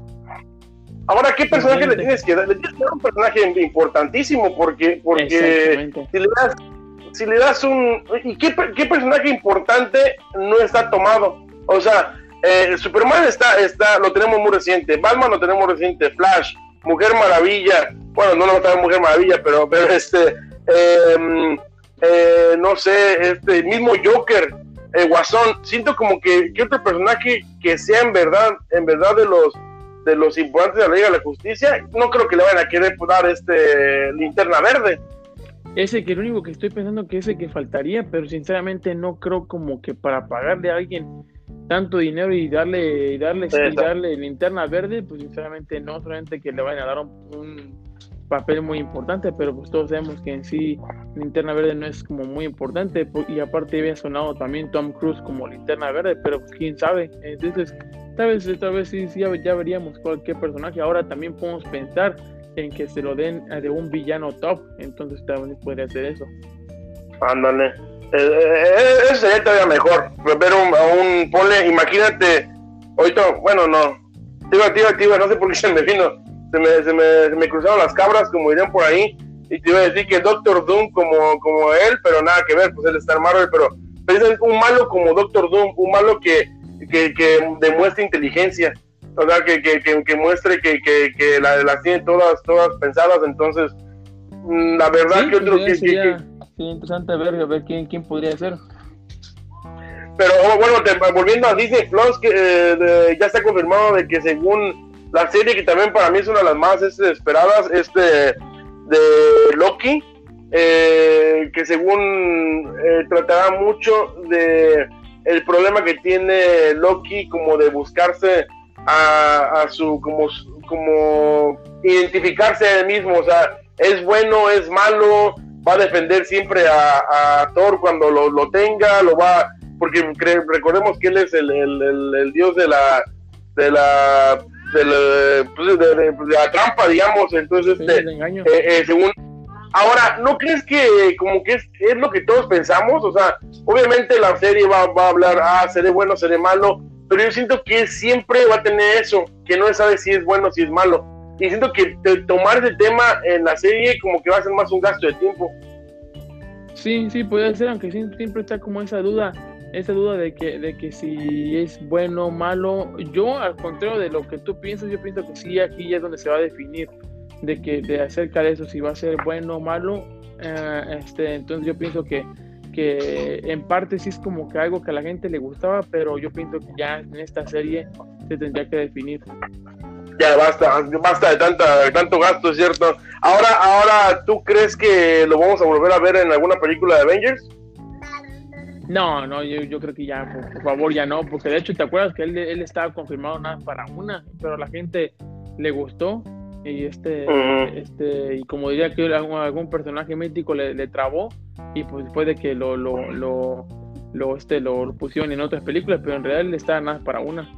Ahora, ¿qué personaje le tienes que dar? Le tienes que dar un personaje importantísimo porque, porque si le das, si le das un... ¿Y qué personaje importante no está tomado? O sea, eh, Superman está, está, lo tenemos muy reciente, Batman lo tenemos reciente, Flash, Mujer Maravilla, bueno, no lo tenemos Mujer Maravilla, pero, pero este, eh, eh, no sé, este mismo Joker, eh, Guasón, siento como que, que otro personaje que sea en verdad, en verdad de los de los importantes de la Liga de la Justicia, no creo que le vayan a querer dar este linterna verde. Ese que el único que estoy pensando que ese que faltaría, pero sinceramente no creo como que para pagarle a alguien tanto dinero y darle y darle, y darle linterna verde, pues sinceramente no solamente que le vayan a dar un, un papel muy importante, pero pues todos sabemos que en sí linterna verde no es como muy importante po- y aparte había sonado también Tom Cruise como linterna verde, pero pues quién sabe, entonces tal vez esta vez sí, sí ya, veríamos cualquier personaje, ahora también podemos pensar en que se lo den de un villano top, entonces también podría ser eso. Ándale. Eh, eh, eso sería todavía mejor. Ver un, a un ponle, imagínate, ahorita, bueno, no. Tío, tío, tío, no sé por qué se me vino. Se me, se me, se me cruzaron las cabras, como dirían por ahí. Y te iba a decir que Doctor Doom como, como él, pero nada que ver, pues él está en Marvel, pero, pero es un malo como Doctor Doom, un malo que, que, que demuestre inteligencia. O sea, que, que, que, que muestre que, que, que la- las tiene todas, todas pensadas, entonces mm, la verdad que otro pues, que, sería, interesante ver, ver quién, quién podría ser. Pero oh, bueno, te, volviendo a Disney Plus, que eh, ya está confirmado de que según la serie que también para mí es una de las más este, esperadas, este de Loki, eh, que según eh, tratará mucho de el problema que tiene Loki como de buscarse a, a su como como identificarse a él mismo, o sea, es bueno, es malo, va a defender siempre a, a Thor cuando lo, lo, tenga, lo va, porque recordemos que él es el, el, el, dios de la de la de la, pues de, de, de la trampa, digamos, entonces, este, eh, eh, según Ahora, ¿no crees que como que es, es, lo que todos pensamos? O sea, obviamente la serie va, va, a hablar, ah, seré bueno, seré malo, pero yo siento que siempre va a tener eso, que no sabe si es bueno, si es malo. Y siento que tomar ese tema en la serie como que va a ser más un gasto de tiempo. Sí, sí, puede ser, aunque siempre está como esa duda, esa duda de que, de que si es bueno o malo. Yo, al contrario de lo que tú piensas, yo pienso que sí, aquí ya es donde se va a definir de que de acerca de eso, si va a ser bueno o malo. Eh, este, entonces yo pienso que que en parte sí es como que algo que a la gente le gustaba, pero yo pienso que ya en esta serie se tendría que definir. Ya basta, basta de tanta, tanto gasto, ¿cierto? Ahora, ahora, ¿tú crees que lo vamos a volver a ver en alguna película de Avengers? No, no, yo, yo creo que ya, por, favor, ya no, porque de hecho, ¿te acuerdas que él, él estaba confirmado nada para una, pero a la gente le gustó y este, este y como diría que algún, algún personaje mítico le, le, trabó y pues después de que lo lo, lo, lo este lo, pusieron en otras películas pero en realidad está nada para una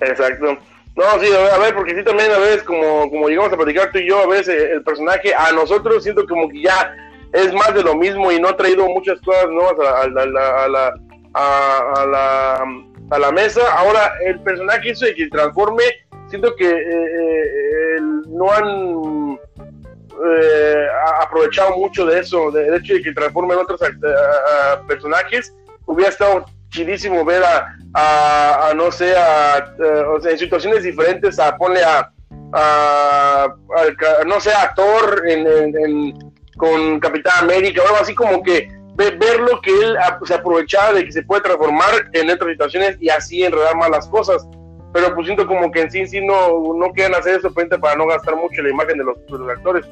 exacto no sí a ver porque sí también a veces como como llegamos a platicar tú y yo a veces el personaje a nosotros siento como que ya es más de lo mismo y no ha traído muchas cosas nuevas a, a, la, a la a, la a la mesa ahora el personaje hizo de que transforme siento que eh, eh, no han eh, aprovechado mucho de eso, del hecho de que transformen otros personajes. Hubiera estado chidísimo ver a, a, no sé, a, o sea, en situaciones diferentes, a ponerle a, a, no sé, a Thor en, con Capitán América, o algo así como que ver, lo que él se aprovechaba de que se puede transformar en otras situaciones y así enredar más las cosas pero pues siento como que en sí, sí no, no quieren hacer eso para no gastar mucho la imagen de los, actores.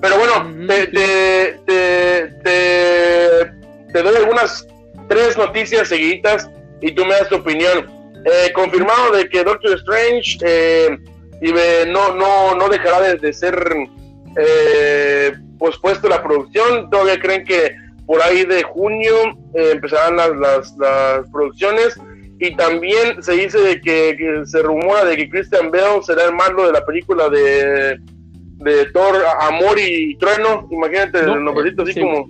Pero bueno, te, te, te, doy algunas tres noticias seguiditas y tú me das tu opinión. Eh, confirmado de que Doctor Strange eh, no, no, no dejará de, ser eh, pospuesto la producción. Todavía creen que por ahí de junio eh, empezarán las, las, las producciones y también se dice de que, se rumora de que Christian Bale será el malo de la película de, de Thor, Amor y Trueno. Imagínate el nombrecito así como.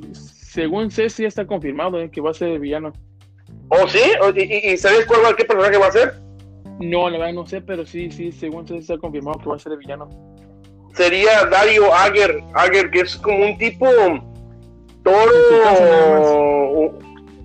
Según sé, sí está confirmado eh, que va a ser el villano. ¿Oh, sí? ¿Y, sabes cuál va, qué personaje va a ser? No, la verdad no sé, pero sí, sí, según sé, está confirmado que va a ser el villano. Sería Dario Ager, Ager que es como un tipo toro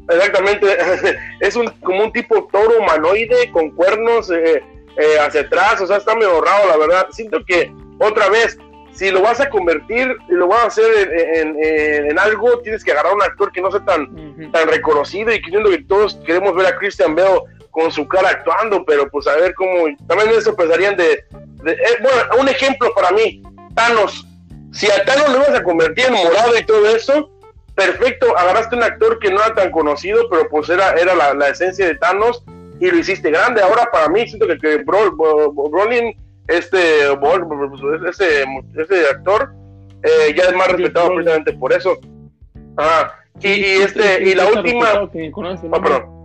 Exactamente, es un como un tipo toro humanoide con cuernos eh, eh, hacia atrás, o sea, está medio raro, la verdad. Siento que otra vez, si lo vas a convertir y lo vas a hacer en, algo, tienes que agarrar a un actor que no sea tan, tan reconocido y creyendo que todos queremos ver a Christian Bale con su cara actuando, pero pues a ver cómo, también eso pensarían de, de eh, bueno, un ejemplo para mí, Thanos, si a Thanos lo vas a convertir en morado y todo eso, perfecto, agarraste un actor que no era tan conocido, pero pues era, era la, esencia de Thanos y lo hiciste grande. Ahora para mí siento que, que Brolin, este, ese, ese actor, eh, ya es más respetado precisamente por eso. Ah, y, y este, y la última... Oh, perdón.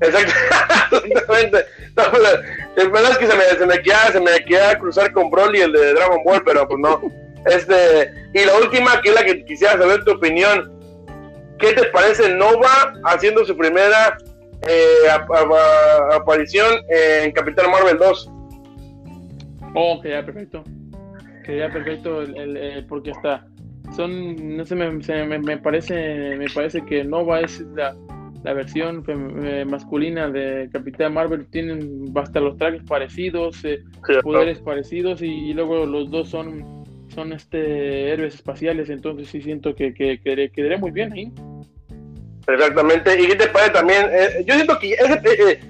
Exactamente. No, la, verdad es que se me, se me queda, se me queda cruzar con Broly, el de Dragon Ball, pero pues no. Este, y la última, que es la que quisiera saber tu opinión. ¿Qué te parece Nova haciendo su primera eh, aparición en Capitán Marvel 2? Oh, que ya perfecto. Que ya perfecto, el, porque está. Son, no sé, me, me, parece, me parece que Nova es la, la versión eh, masculina de Capitán Marvel. Tienen hasta los trajes parecidos, eh, poderes parecidos, y luego los dos son son este héroes espaciales, entonces sí siento que, que, quedaría muy bien ahí. Exactamente, y qué te parece también, eh, yo siento que ese, eh,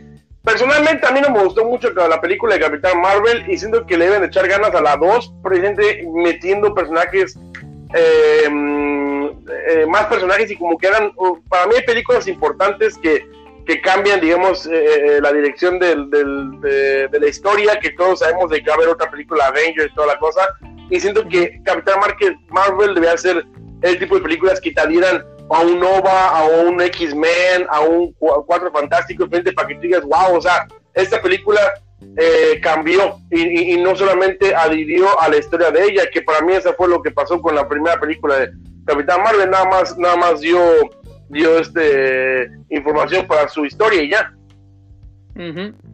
personalmente a mí no me gustó mucho la película de Capitán Marvel y siento que le deben echar ganas a la 2, precisamente metiendo personajes mm, más personajes y como que eran, para mí hay películas importantes que que cambian, digamos, eh, eh, la dirección del, de, la historia, que todos sabemos de que va a haber otra película Avengers y toda la cosa. Y siento que Capitán Marvel debe hacer el tipo de películas que te a un Nova, a un X-Men, a un Cuatro Fantásticos, frente para que tú digas, wow, o sea, esta película eh, cambió y, no solamente adhirió a la historia de ella, que para mí eso fue lo que pasó con la primera película de Capitán Marvel, nada más, nada más dio dio este información para su historia y ya.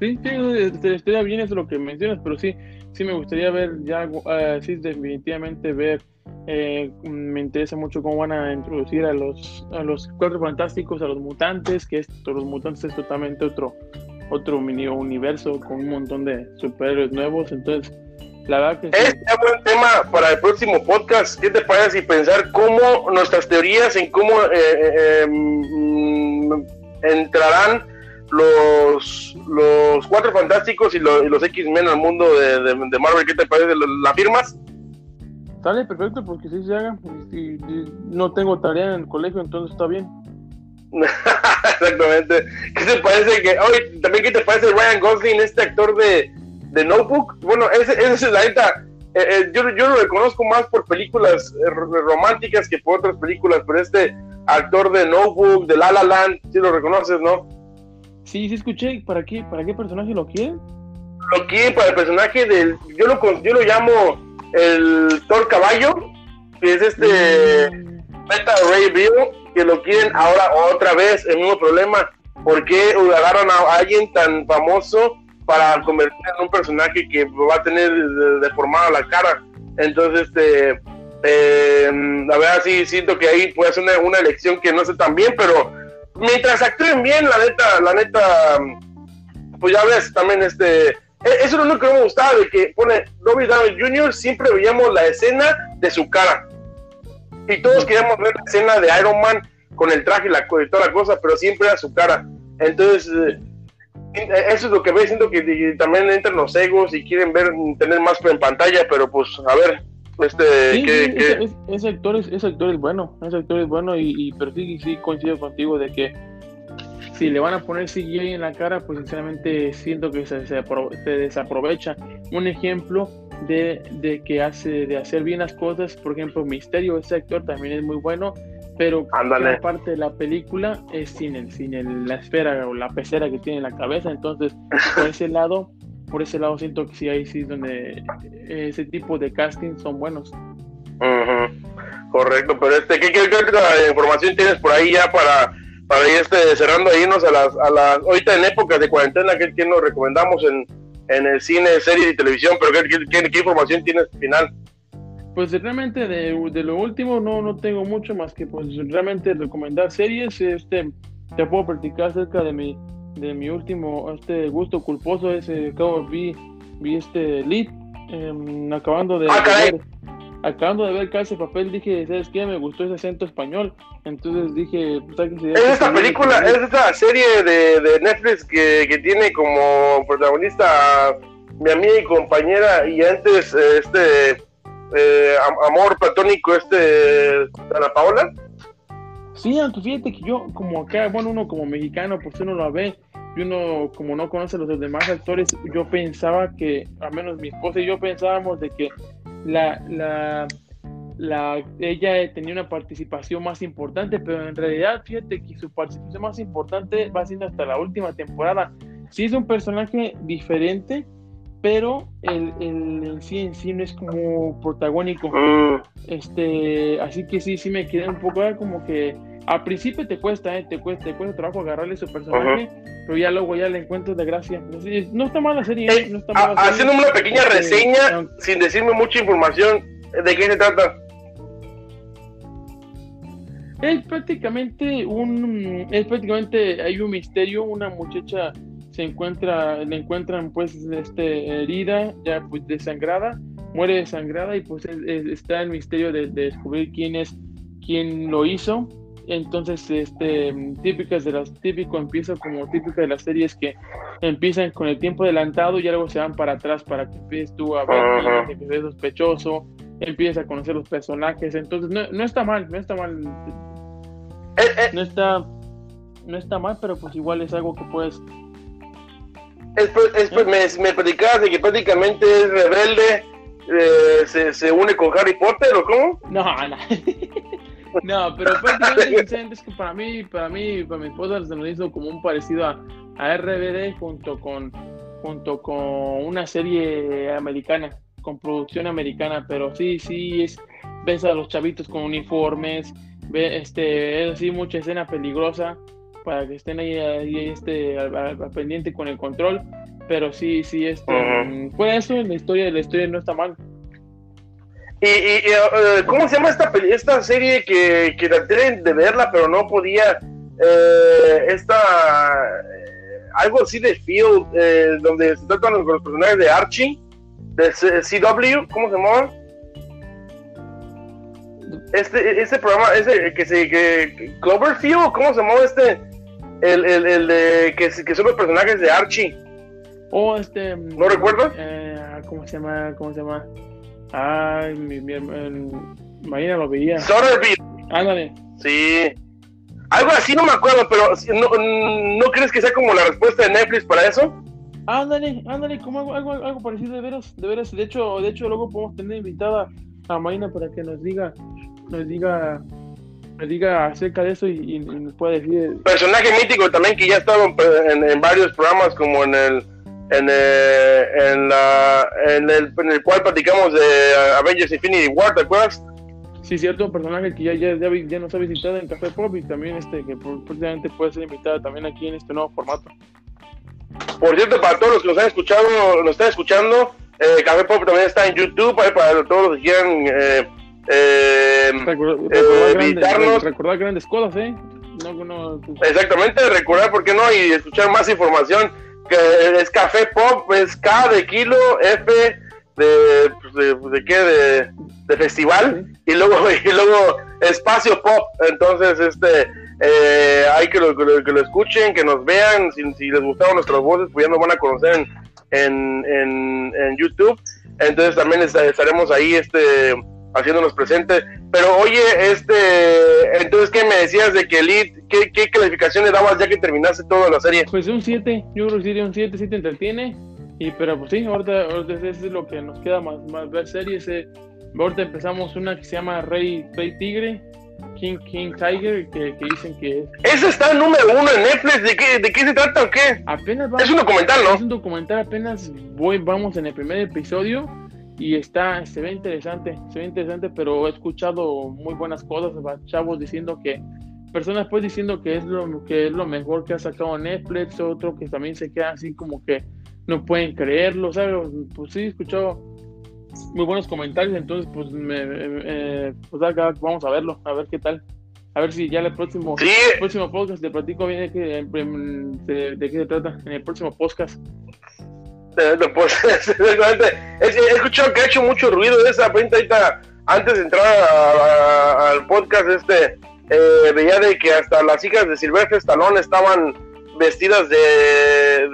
Sí, sí, este, estaría bien eso lo que mencionas, pero sí, sí me gustaría ver ya, uh, sí, definitivamente ver, eh, me interesa mucho cómo van a introducir a los, a los cuatro fantásticos, a los mutantes, que esto, los mutantes es totalmente otro, otro mini universo con un montón de superhéroes nuevos, entonces la verdad que Es un buen tema para el próximo podcast. ¿Qué te parece si pensar cómo nuestras teorías en cómo eh, eh, em, entrarán los, los Cuatro Fantásticos y, los X-Men al mundo de, Marvel? ¿Qué te parece? ¿La firmas? Sale perfecto porque si se haga. Y, no tengo tarea en el colegio, entonces está bien. Exactamente. ¿Qué te parece que hoy también qué te parece Ryan Gosling, este actor de de Notebook, bueno, ese, es la neta. Eh, eh, yo, yo lo reconozco más por películas eh, románticas que por otras películas, pero este actor de Notebook, de La La Land, sí lo reconoces, ¿no? Sí, sí escuché. ¿Para qué, para qué personaje lo quieren? Lo quieren para el personaje del, yo lo, yo lo llamo el Thor Caballo, que es este mm. Beta Ray Bill, que lo quieren ahora otra vez, el mismo problema. ¿Por qué agarran a alguien tan famoso para convertir en un personaje que va a tener deformada la cara. Entonces, este, eh, la verdad sí siento que ahí puede ser una, elección que no sé tan bien, pero mientras actúen bien, la neta, la neta, pues ya ves, también este, eso es lo único que me gustaba de que pone Robert Downey Jr. siempre veíamos la escena de su cara y todos queríamos ver la escena de Iron Man con el traje y, la, y toda la cosa, pero siempre era su cara. Entonces, eh, eso es lo que veo, siento que también entran los egos y quieren ver, tener más en pantalla, pero pues a ver, este, Ese, actor es, ese actor es bueno, ese actor es bueno y, y pero sí, sí coincido contigo de que si le van a poner CGI en la cara, pues sinceramente siento que se, se, desaprovecha. Un ejemplo de, de, que hace de hacer bien las cosas, por ejemplo, Misterio, ese actor también es muy bueno, pero la parte de la película es sin el, sin el, la esfera o la pecera que tiene en la cabeza, entonces por ese lado, por ese lado siento que sí ahí sí donde ese tipo de casting son buenos. Correcto, pero este, ¿qué, qué, información tienes por ahí ya para, para ir este, cerrando e irnos a las, a las, ahorita en épocas de cuarentena, ¿qué, nos recomendamos en, en el cine, series y televisión? Pero ¿qué, qué, qué información tienes final? Pues realmente de, de, lo último no, no tengo mucho más que pues realmente recomendar series. Este, te puedo platicar acerca de mi, de mi último este gusto culposo. Ese acabo vi, vi este lead em, acabando de, ah, acabando de ver Casa Papel dije, ¿sabes qué? Me gustó ese acento español. Entonces dije, pues, Es esta película, es esta serie de, de Netflix que, que, tiene como protagonista mi amiga y compañera y antes este eh, amor platónico este Ana Paola? Sí, aunque fíjate que yo, como acá, bueno, uno como mexicano, pues uno lo ve, y uno como no conoce a los demás actores, yo pensaba que, al menos mi esposa y yo pensábamos de que la, la, la, ella tenía una participación más importante, pero en realidad, fíjate que su participación más importante va siendo hasta la última temporada. Sí es un personaje diferente, pero el, el, sí en sí no es como protagónico. Mm. Este, así que sí, sí me quedé un poco como que al principio te cuesta, ¿eh? te cuesta, te cuesta trabajo agarrarle su personaje, pero ya luego ya le encuentro de gracia. No está mala la serie, ¿eh? no está mala Haciendo una pequeña este, reseña, sin decirme mucha información, ¿de qué se trata? Es prácticamente un, es prácticamente, hay un misterio, una muchacha se encuentra, le encuentran pues este, herida, ya pues desangrada, muere desangrada y pues está el misterio de, descubrir quién es, quién lo hizo. Entonces, este, típicas de las típico empieza como típica de las series que empiezan con el tiempo adelantado y luego se van para atrás para que empieces tú a ver que es sospechoso, empiezas a conocer los personajes. Entonces, no, no está mal, no está mal. Eh, eh. No está no está mal, pero pues igual es algo que puedes. Es, es, ¿Eh? me, me predicabas de que prácticamente es rebelde, eh, se, se, une con Harry Potter o cómo? No, no. no, pero prácticamente es que para mí, para mí, para mi esposa se nos hizo como un parecido a, a RBD junto con junto con una serie americana, con producción americana, pero sí, sí es ves a los chavitos con uniformes, ve, este, es así mucha escena peligrosa para que estén ahí, ahí este, al, pendiente con el control. Pero sí, sí, este, fue eso, la historia, la historia no está mal. ¿Y, y, cómo se llama esta, esta serie que, que traté de verla, pero no podía? Eh, esta. Eh, algo así de Field, eh, donde se tratan los, los personajes de Archie, de CW, ¿cómo se llama? Este, este programa, ese que se. Que, Cloverfield, ¿cómo se llama este? El, el, el de que, que, son los personajes de Archie. Oh, este. ¿No recuerdas? Eh, ¿Cómo se llama? ¿Cómo se llama? Ay, mi, mi Marina lo veía. Soderby. Ándale. Sí. Algo así no me acuerdo, pero ¿no, ¿no crees que sea como la respuesta de Netflix para eso? Ándale, ándale, como algo, algo, algo parecido de veras, de veras. De hecho, de hecho, luego podemos tener invitada a Marina para que nos diga, nos diga me diga acerca de eso y, nos puede decir. Personaje mítico también que ya ha estado en, varios programas como en el en, eh, en, la, en, el, en el cual platicamos de Avengers Infinity War, ¿te acuerdas? Sí, cierto, un personaje que ya, ya, ya, nos ha visitado en Café Pop y también este que precisamente puede ser invitado también aquí en este nuevo formato. Por cierto, para todos los que nos han escuchado, nos están escuchando, eh, Café Pop también está en YouTube, para todos los que quieran eh, eh, recordar, recordar, grandes cosas, ¿eh? Exactamente, recordar, ¿por qué no? Y escuchar más información. Que es Café Pop, es K de kilo, F de, pues, de, de, qué, de, de festival, y luego y luego Espacio Pop. Entonces, este, eh, hay que lo, que lo, escuchen, que nos vean. Si, les gustaron nuestras voces, pues ya nos van a conocer en, en, en, YouTube. Entonces, también estaremos ahí, este haciéndonos presente. Pero oye, este, entonces, ¿qué me decías de que Elite, qué, qué calificación le dabas ya que terminaste toda la serie? Pues un 7, yo creo que sería un 7, 7 entretiene. Y, pero pues sí, ahorita, ahorita es lo que nos queda más, más ver series. Eh. Ahorita empezamos una que se llama Rey, Rey Tigre, King, King Tiger, que, que, dicen que es. Ese está el número uno en Netflix. ¿De qué, de qué se trata o qué? Apenas es un documental, ¿no? Es un documental, apenas voy, vamos en el primer episodio y está, se ve interesante, se ve interesante, pero he escuchado muy buenas cosas, chavos diciendo que, personas pues diciendo que es lo que es lo mejor que ha sacado Netflix, otro que también se queda así como que no pueden creerlo, ¿sabes? Pues sí, he escuchado muy buenos comentarios, entonces pues, me, pues vamos a verlo, a ver qué tal. A ver si ya el próximo, próximo podcast te platico bien de qué, de qué se trata en el próximo podcast. Pues, he, escuchado que ha hecho mucho ruido de esa ahorita antes de entrar al podcast este eh, veía de que hasta las hijas de Silvestre Stallone estaban vestidas de,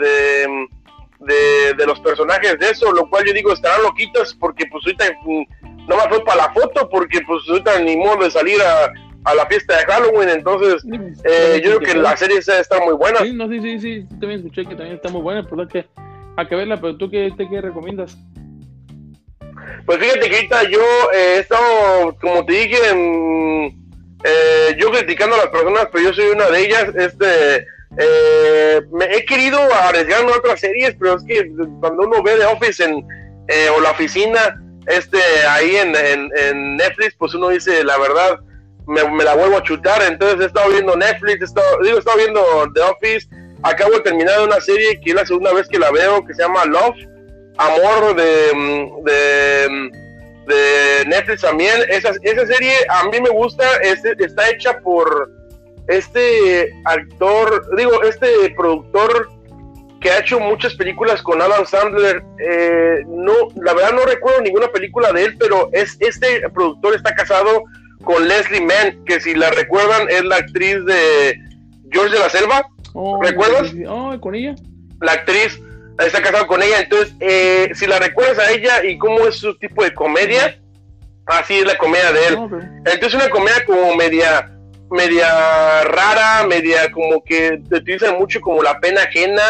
de, de, los personajes de eso, lo cual yo digo estarán loquitas porque pues ahorita mm, no más fue para la foto porque pues ahorita ni modo de salir a, a la fiesta de Halloween, entonces eh, yo creo que la serie está muy buena. Sí, no, sí, sí, sí, también escuché que también está muy buena, por lo que a que verla, pero tú qué, te, qué recomiendas? Pues fíjate que ahorita yo eh, he estado, como te dije, eh, yo criticando a las personas, pero yo soy una de ellas. Este, eh, me he querido arriesgarme a otras series, pero es que cuando uno ve The Office en, o la oficina, este, ahí en, en, Netflix, pues uno dice la verdad, me, me, la vuelvo a chutar. Entonces he estado viendo Netflix, he estado, digo, he estado viendo The Office acabo de terminar una serie que es la segunda vez que la veo, que se llama Love, Amor de, de, de Netflix también. Esa, esa serie a mí me gusta, está hecha por este actor, digo, este productor que ha hecho muchas películas con Adam Sandler. Eh, no, la verdad no recuerdo ninguna película de él, pero es este productor está casado con Leslie Mann, que si la recuerdan es la actriz de George de la Selva. Oh, ¿Recuerdas? Oh, con ella. La actriz está casado con ella, entonces eh, si la recuerdas a ella y cómo es su tipo de comedia, así es la comedia de él. Entonces una comedia como media media rara, media como que te utilizan mucho como la pena ajena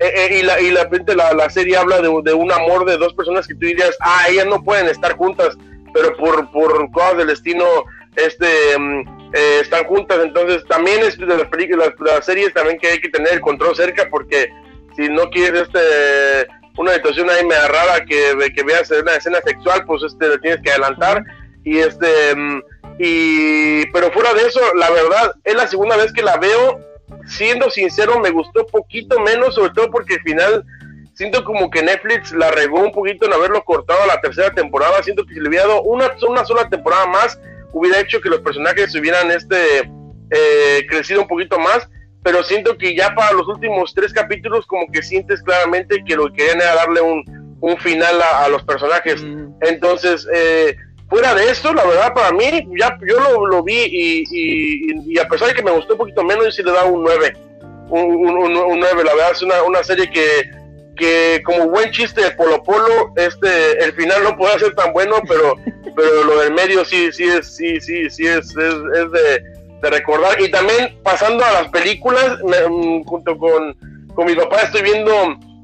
eh, eh, y, la, y la, la, serie habla de, un amor de dos personas que tú dirías, ah, ellas no pueden estar juntas, pero por, por cosas del destino este, mm, eh, están juntas. Entonces, también es de las películas, las series también que hay que tener el control cerca, porque si no quieres este una situación ahí media rara que, que veas una escena sexual, pues este tienes que adelantar. Y este, mm, y, pero fuera de eso, la verdad, es la segunda vez que la veo siendo sincero, me gustó poquito menos, sobre todo porque al final siento como que Netflix la regó un poquito en haberlo cortado a la tercera temporada. Siento que si le hubiera dado una, una sola temporada más, hubiera hecho que los personajes hubieran este eh, crecido un poquito más. Pero siento que ya para los últimos tres capítulos, como que sientes claramente que lo que querían era darle un, un final a, los personajes. Mm. Entonces, eh, fuera de esto, la verdad, para mí, ya yo lo, lo vi y, y, a pesar de que me gustó un poquito menos, yo sí le da un 9. Un, un, un, 9, la verdad, es una, una serie que, que como buen chiste de Polo Polo, este, el final no puede ser tan bueno, pero, pero lo del medio sí, sí es, sí, sí, sí es, es, de, de, recordar. Y también pasando a las películas, mm, junto con, con mi papá estoy viendo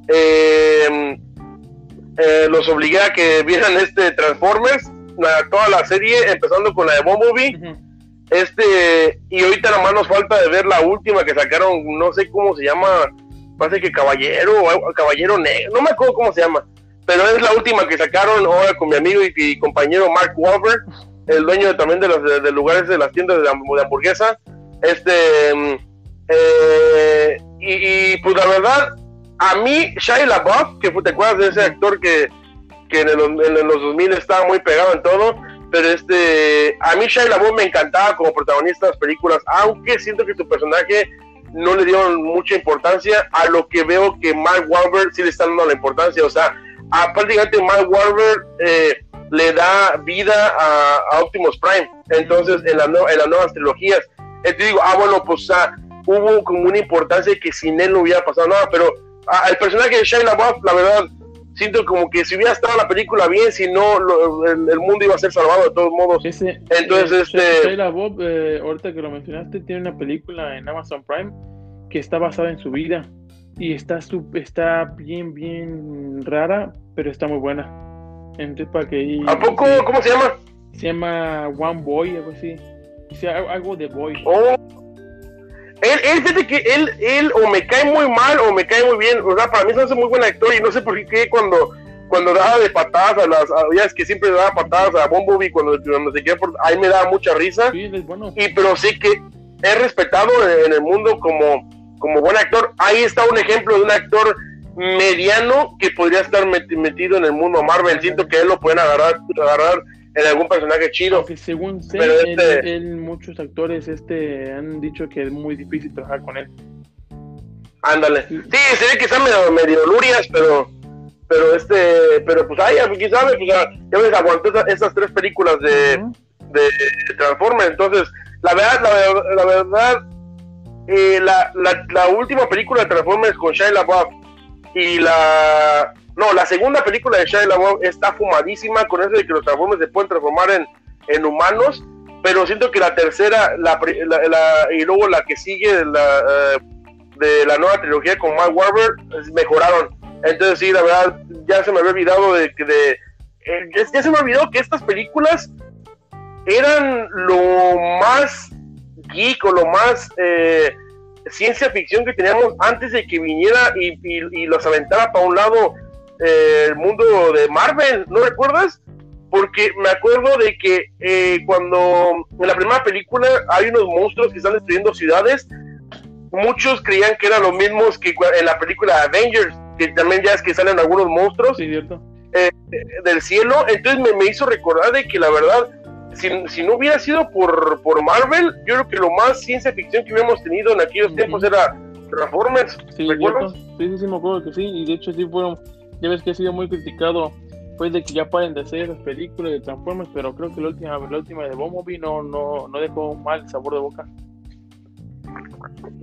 eh, eh, los obligué a que vieran este Transformers toda la serie, empezando con la de Bumblebee. Este, y ahorita nada más nos falta de ver la última que sacaron, no sé cómo se llama, parece que Caballero, Caballero Negro, no me acuerdo cómo se llama, pero es la última que sacaron ahora con mi amigo y, compañero Mark Wahlberg, el dueño también de los de, lugares de las tiendas de, hamburguesa. Este, mm, eh, y, pues la verdad, a mí, Shia LaBeouf, que te acuerdas de ese actor que que en, los 2000 estaba muy pegado en todo, pero este, a mí Shia LaBeouf me encantaba como protagonista de las películas, aunque siento que su personaje no le dio mucha importancia a lo que veo que Mark Wahlberg sí le está dando la importancia, o sea, a, prácticamente Mark Wahlberg eh, le da vida a, Optimus Prime, entonces en, la en las nuevas trilogías, te digo, ah, bueno, pues hubo como una importancia que sin él no hubiera pasado nada, pero el personaje de Shia LaBeouf, la verdad, siento como que si hubiera estado la película bien, si no, el, mundo iba a ser salvado de todos modos. Entonces, este... Bob, eh, ahorita que lo mencionaste, tiene una película en Amazon Prime que está basada en su vida y está, está bien, bien rara, pero está muy buena. Entonces, para que... ¿A poco? ¿Cómo se llama? Se llama One Boy, algo así. algo de Boy. Oh. Él, él, fíjate que él, él o me cae muy mal o me cae muy bien. O sea, para mí se hace muy buen actor y no sé por qué cuando, cuando daba de patadas a las. ya es que siempre daba patadas a Bumblebee cuando, cuando se queda por. Ahí me daba mucha risa. Sí, es bueno. Y pero sí que es respetado en, el mundo como, como buen actor. Ahí está un ejemplo de un actor mediano que podría estar metido en el mundo Marvel. Siento que él lo pueden agarrar, agarrar en algún personaje chido. Que según sé, este él, muchos actores este han dicho que es muy difícil trabajar con él. Ándale. Sí, se ve que están medio, medio lurias, pero pero este, pero pues ay, quién sabe, pues ya, ves, aguantó esas, tres películas de, de Transformers, entonces, la verdad, la, la verdad, eh, la, la, la, última película de Transformers con Shia LaBeouf y la no, la segunda película de Shia LaBeouf está fumadísima con eso de que los Transformers se pueden transformar en, en humanos, pero siento que la tercera la, y luego la que sigue de la, eh, de la nueva trilogía con Mark Wahlberg mejoraron. Entonces sí, la verdad, ya se me había olvidado de que de, eh, ya se me olvidó que estas películas eran lo más geek o lo más eh, ciencia ficción que teníamos antes de que viniera y los aventara para un lado el mundo de Marvel, ¿no recuerdas? Porque me acuerdo de que eh, cuando en la primera película hay unos monstruos que están destruyendo ciudades, muchos creían que eran los mismos que en la película Avengers, que también ya es que salen algunos monstruos eh, del cielo. Entonces me, hizo recordar de que la verdad, si, no hubiera sido por, por Marvel, yo creo que lo más ciencia ficción que hubiéramos tenido en aquellos tiempos era Transformers, sí, ¿recuerdas? Sí, sí, sí, me acuerdo que sí, y de hecho sí fueron, ya ves que ha sido muy criticado pues de que ya paren de hacer esas películas de Transformers, pero creo que la última, la última de Bumblebee no, no, no dejó mal sabor de boca.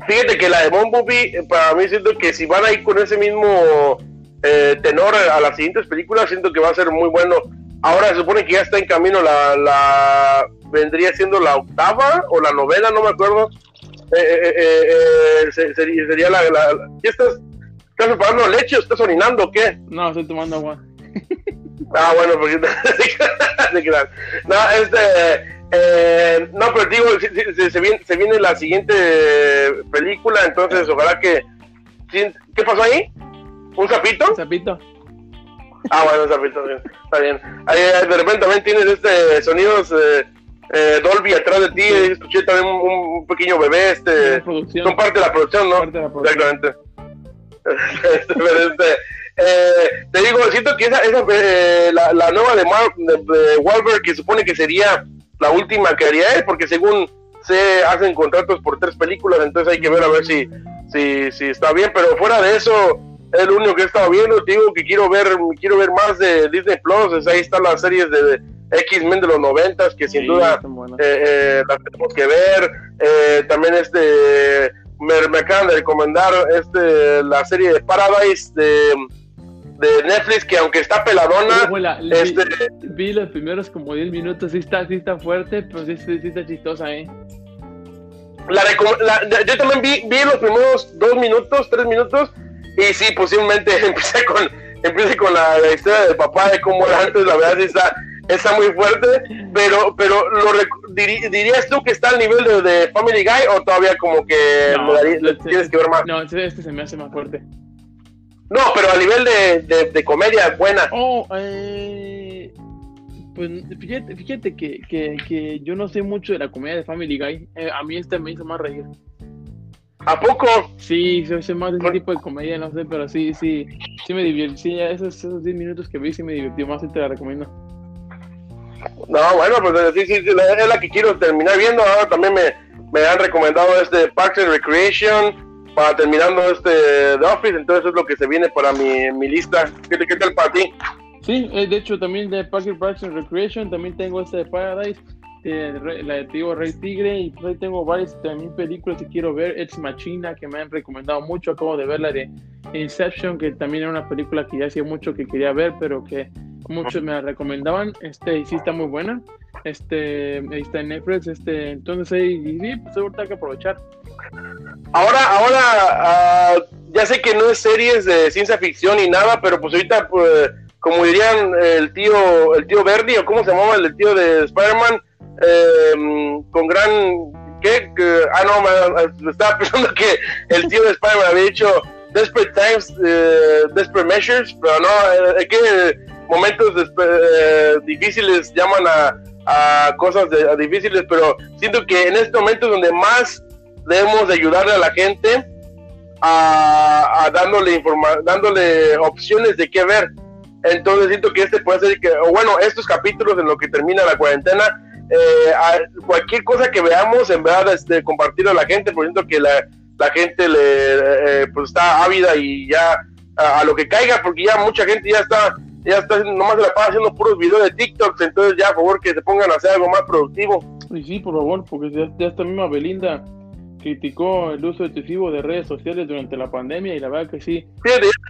Fíjate que la de Bumblebee, para mí siento que si van a ir con ese mismo eh, tenor a las siguientes películas, siento que va a ser muy bueno. Ahora se supone que ya está en camino la, la vendría siendo la octava o la novela, no me acuerdo. Eh, eh, sería, la, ¿Qué estás? ¿Estás preparando leche o estás orinando o qué? No, estoy tomando agua. ah, bueno, porque no, este eh, no, pero digo, se, viene, se, viene, la siguiente película, entonces ojalá que... ¿Qué pasó ahí? ¿Un sapito? Un sapito. Ah, bueno, un sapito, está bien. Ahí, de repente también tienes este sonidos eh, eh, Dolby atrás de ti, escuché también un, pequeño bebé, este... Son parte de la producción, ¿no? Parte de la producción. Exactamente. Este, este, eh, te digo, siento que esa, esa eh, la, la, nueva de, Mar, de, de que supone que sería la última que haría él, porque según se hacen contratos por tres películas, entonces hay que ver a ver si, si, si está bien, pero fuera de eso, es lo único que he estado viendo, te digo que quiero ver, quiero ver más de Disney Plus, ahí están las series de, X-Men de los noventas, que sin duda eh, eh, las tenemos que ver, eh, también este, me, me, acaban de recomendar este, la serie de Paradise de de Netflix que aunque está peladona, este... vi, los primeros como 10 minutos, sí está, sí está fuerte, pero sí, sí, está chistosa, ¿eh? La, yo también vi, vi los primeros 2 minutos, 3 minutos, y sí, posiblemente empecé con, empecé con la, historia del papá, de cómo era antes, la verdad sí está, está muy fuerte, pero, pero lo dirías tú que está al nivel de, Family Guy o todavía como que no, tienes que ver más? No, este se me hace más fuerte. No, pero a nivel de, de, comedia buena. Oh, eh, pues fíjate, fíjate que, que, que, yo no sé mucho de la comedia de Family Guy. Eh, a mí esta me hizo más reír. ¿A poco? Sí, se hace más de ese tipo de comedia, no sé, pero sí, sí, sí me divirtió. Sí, esos, esos 10 minutos que vi sí me divirtió más y te la recomiendo. No, bueno, pues sí, sí, sí, es la que quiero terminar viendo. Ahora también me, me han recomendado este Parks and Recreation para terminando este The Office, entonces es lo que se viene para mi, mi lista. ¿Qué, ¿Qué, tal para ti? Sí, eh, de hecho también de Parker Parks and Recreation, también tengo este de Paradise, la de Tío Rey Tigre, y pues tengo varias también películas que quiero ver, Ex Machina, que me han recomendado mucho, acabo de ver la de Inception, que también era una película que ya hacía mucho que quería ver, pero que muchos me la recomendaban, este, y sí está muy buena, este, ahí está en Netflix, este, entonces ahí, sí, pues ahorita hay que aprovechar. Ahora, ahora, ah, ya sé que no es series de ciencia ficción ni nada, pero pues ahorita, pues, como dirían el tío, el tío Verdi, o cómo se llamaba el tío de Spider-Man, em, con gran, ¿qué? ah, no, me, estaba pensando que el tío de Spider-Man había dicho Desperate Times, eh, Desperate Measures, pero no, eh, que momentos eh, difíciles llaman a, a cosas difíciles, pero siento que en este momento donde más debemos de ayudarle a la gente a, dándole informa dándole opciones de qué ver. Entonces siento que este puede ser que, o bueno, estos capítulos en lo que termina la cuarentena, eh, cualquier cosa que veamos, en verdad, este, compartirlo a la gente, por siento que la, la gente le, eh, pues está ávida y ya a, lo que caiga, porque ya mucha gente ya está, ya está, nomás se la pasa haciendo puros videos de TikTok, entonces ya, por favor, que se pongan a hacer algo más productivo. Y sí, por favor, porque ya, ya está misma Belinda criticó el uso excesivo de redes sociales durante la pandemia y la verdad que sí.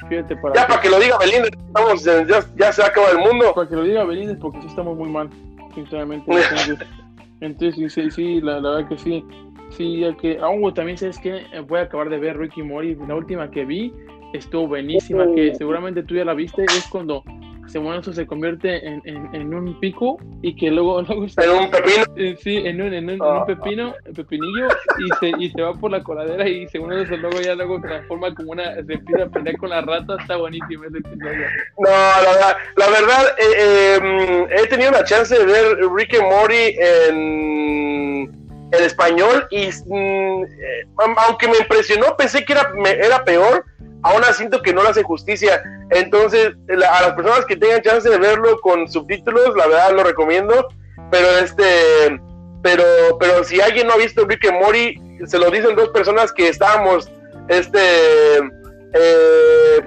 Fíjate, para ya para que lo diga Belinda, estamos, ya, ya, se acaba el mundo. Para que lo diga Belinda porque sí estamos muy mal, sinceramente. Entonces, sí, sí, la, verdad que sí. Sí, que aún también sabes que voy a acabar de ver Ricky Mori, la última que vi estuvo buenísima, que seguramente tú ya la viste, es cuando se, bueno, eso se convierte en, en, un pico y que luego, luego en un pepino eh, sí en un, en un, ah. pepino pepinillo y se, y se va por la coladera y según eso luego ya luego transforma como una se empieza a pelear con la rata está buenísimo ese episodio no la, la verdad eh, em, he tenido la chance de ver Rick and Morty en español y mm, eh, aunque me impresionó pensé que era, era peor aún siento que no le hace justicia. Entonces, a las personas que tengan chance de verlo con subtítulos, la verdad lo recomiendo. Pero este, pero, pero si alguien no ha visto Rick and Morty, se lo dicen dos personas que estábamos este eh,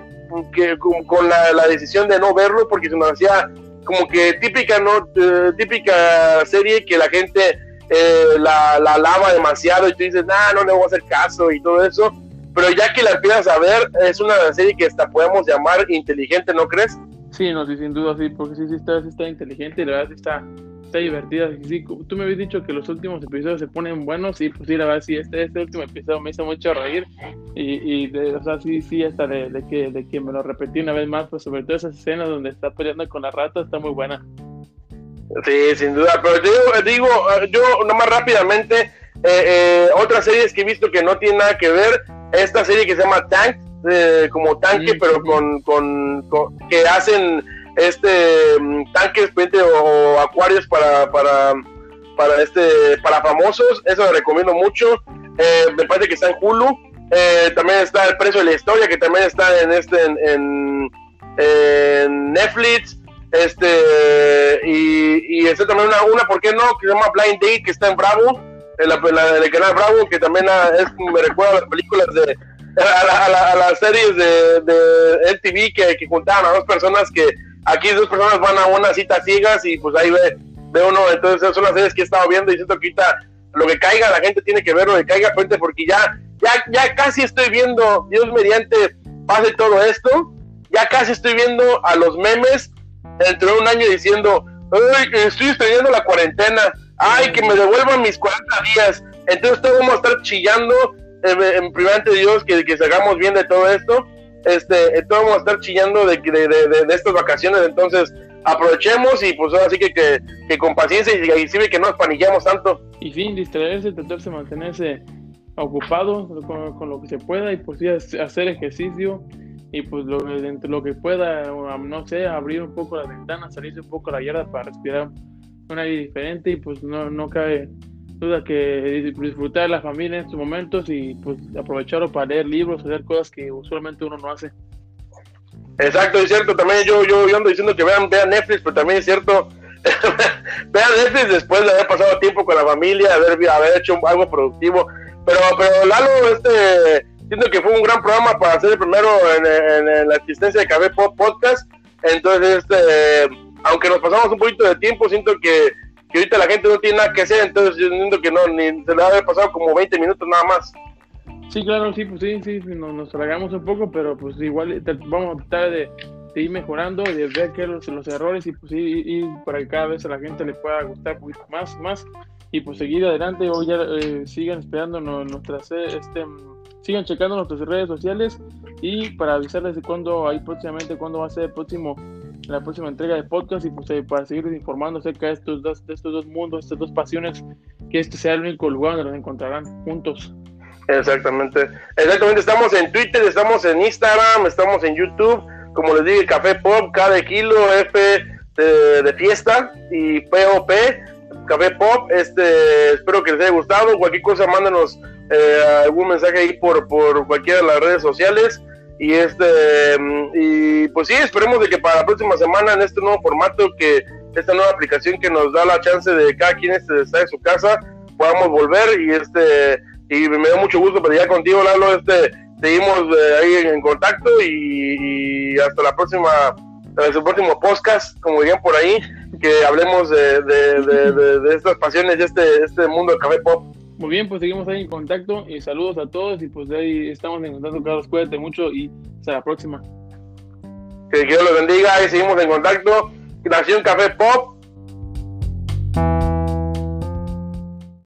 con, la, decisión de no verlo porque se nos hacía como que típica no eh, típica serie que la gente eh, la, la, lava demasiado y tú dices nah no le voy a hacer caso y todo eso pero ya que la empiezas a ver es una serie que hasta podemos llamar inteligente no crees sí no sí sin duda sí porque sí sí está, sí está inteligente y la verdad sí está está divertida. Sí, tú me habías dicho que los últimos episodios se ponen buenos y pues sí, la verdad sí, este, este último episodio me hizo mucho reír y, y de, o sea, sí, sí, hasta de, de, que, de que me lo repetí una vez más, pues sobre todo esas escenas donde está peleando con la rata está muy buena. Sí, sin duda, pero te digo, digo yo nomás rápidamente, eh, eh, otras series que he visto que no tienen nada que ver, esta serie que se llama Tank, eh, como tanque, pero Con, con, con, que hacen este mm, tanques o, acuarios para, para, para, este, para famosos. Eso lo recomiendo mucho. Me parece que está en Hulu. Eh, también está El Precio de la Historia, que también está en este en, Netflix. Este y, y está también una, una, ¿por qué no? Que se llama Blind Date, que está en Bravo, en, la, el canal Bravo, que también ah, es, me recuerda a las películas de a, las series de, de LTV que, que juntaban a dos personas que Aquí dos personas van a una cita ciegas y pues ahí ve, ve uno, entonces son las series que he estado viendo y siento que ahorita lo que caiga, la gente tiene que ver lo que caiga frente porque ya, ya, ya casi estoy viendo, Dios mediante pase todo esto, ya casi estoy viendo a los memes dentro de un año diciendo, estoy estudiando la cuarentena, ay, que me devuelvan mis 40 días, entonces todos vamos a estar chillando eh, en primer ante Dios que, que hagamos bien de todo esto. Este, todos vamos a estar chillando de, de, de, de, estas vacaciones, entonces aprovechemos y pues ahora sí que, que, con paciencia y, y sirve que no nos panillamos tanto. Y fin, distraerse, tratarse de mantenerse ocupado con, lo que se pueda y pues sí, hacer ejercicio y pues lo, entre lo que pueda, no sé, abrir un poco la ventana, salirse un poco a la yarda para respirar un aire diferente y pues no, no cabe duda que disfrutar de la familia en estos momentos y pues aprovecharlo para leer libros, hacer cosas que usualmente uno no hace. Exacto, es cierto, también yo, yo, ando diciendo que vean, vean Netflix, pero también es cierto, vean Netflix después de haber pasado tiempo con la familia, haber, haber hecho algo productivo, pero, pero Lalo, este, siento que fue un gran programa para hacer el primero en, la existencia de Café Podcast, entonces, este, aunque nos pasamos un poquito de tiempo, siento que que ahorita la gente no tiene nada que hacer, entonces yo entiendo que no, ni se le va a haber pasado como 20 minutos nada más. Sí, claro, sí, pues sí, sí, nos, nos tragamos un poco, pero pues igual vamos a tratar de, ir mejorando, de ver qué los, los errores y pues ir, para que cada vez a la gente le pueda gustar más, más y pues seguir adelante o ya eh, sigan esperando nuestras, este, sigan checando nuestras redes sociales y para avisarles de cuándo, ahí próximamente, cuándo va a ser el próximo la próxima entrega de podcast y pues para seguir informando acerca de estos dos, de estos dos mundos, estas dos pasiones, que este sea el único lugar donde nos encontrarán juntos. Exactamente, exactamente, estamos en Twitter, estamos en Instagram, estamos en YouTube, como les dije, Café Pop, cada kilo F de, fiesta y POP, Café Pop, este, espero que les haya gustado, cualquier cosa mándenos eh, algún mensaje ahí por, por cualquiera de las redes sociales y este y pues sí esperemos de que para la próxima semana en este nuevo formato que esta nueva aplicación que nos da la chance de cada quien este, estar en su casa podamos volver y este y me da mucho gusto ya contigo Lalo. Este seguimos eh, ahí en, contacto y, hasta la próxima hasta el próximo podcast como dirían por ahí que hablemos de, de, estas pasiones de este este mundo de café pop muy bien, pues seguimos ahí en contacto y saludos a todos y pues ahí estamos en contacto, Carlos, cuídate mucho y hasta la próxima. Que Dios los bendiga y seguimos en contacto. Nación Café Pop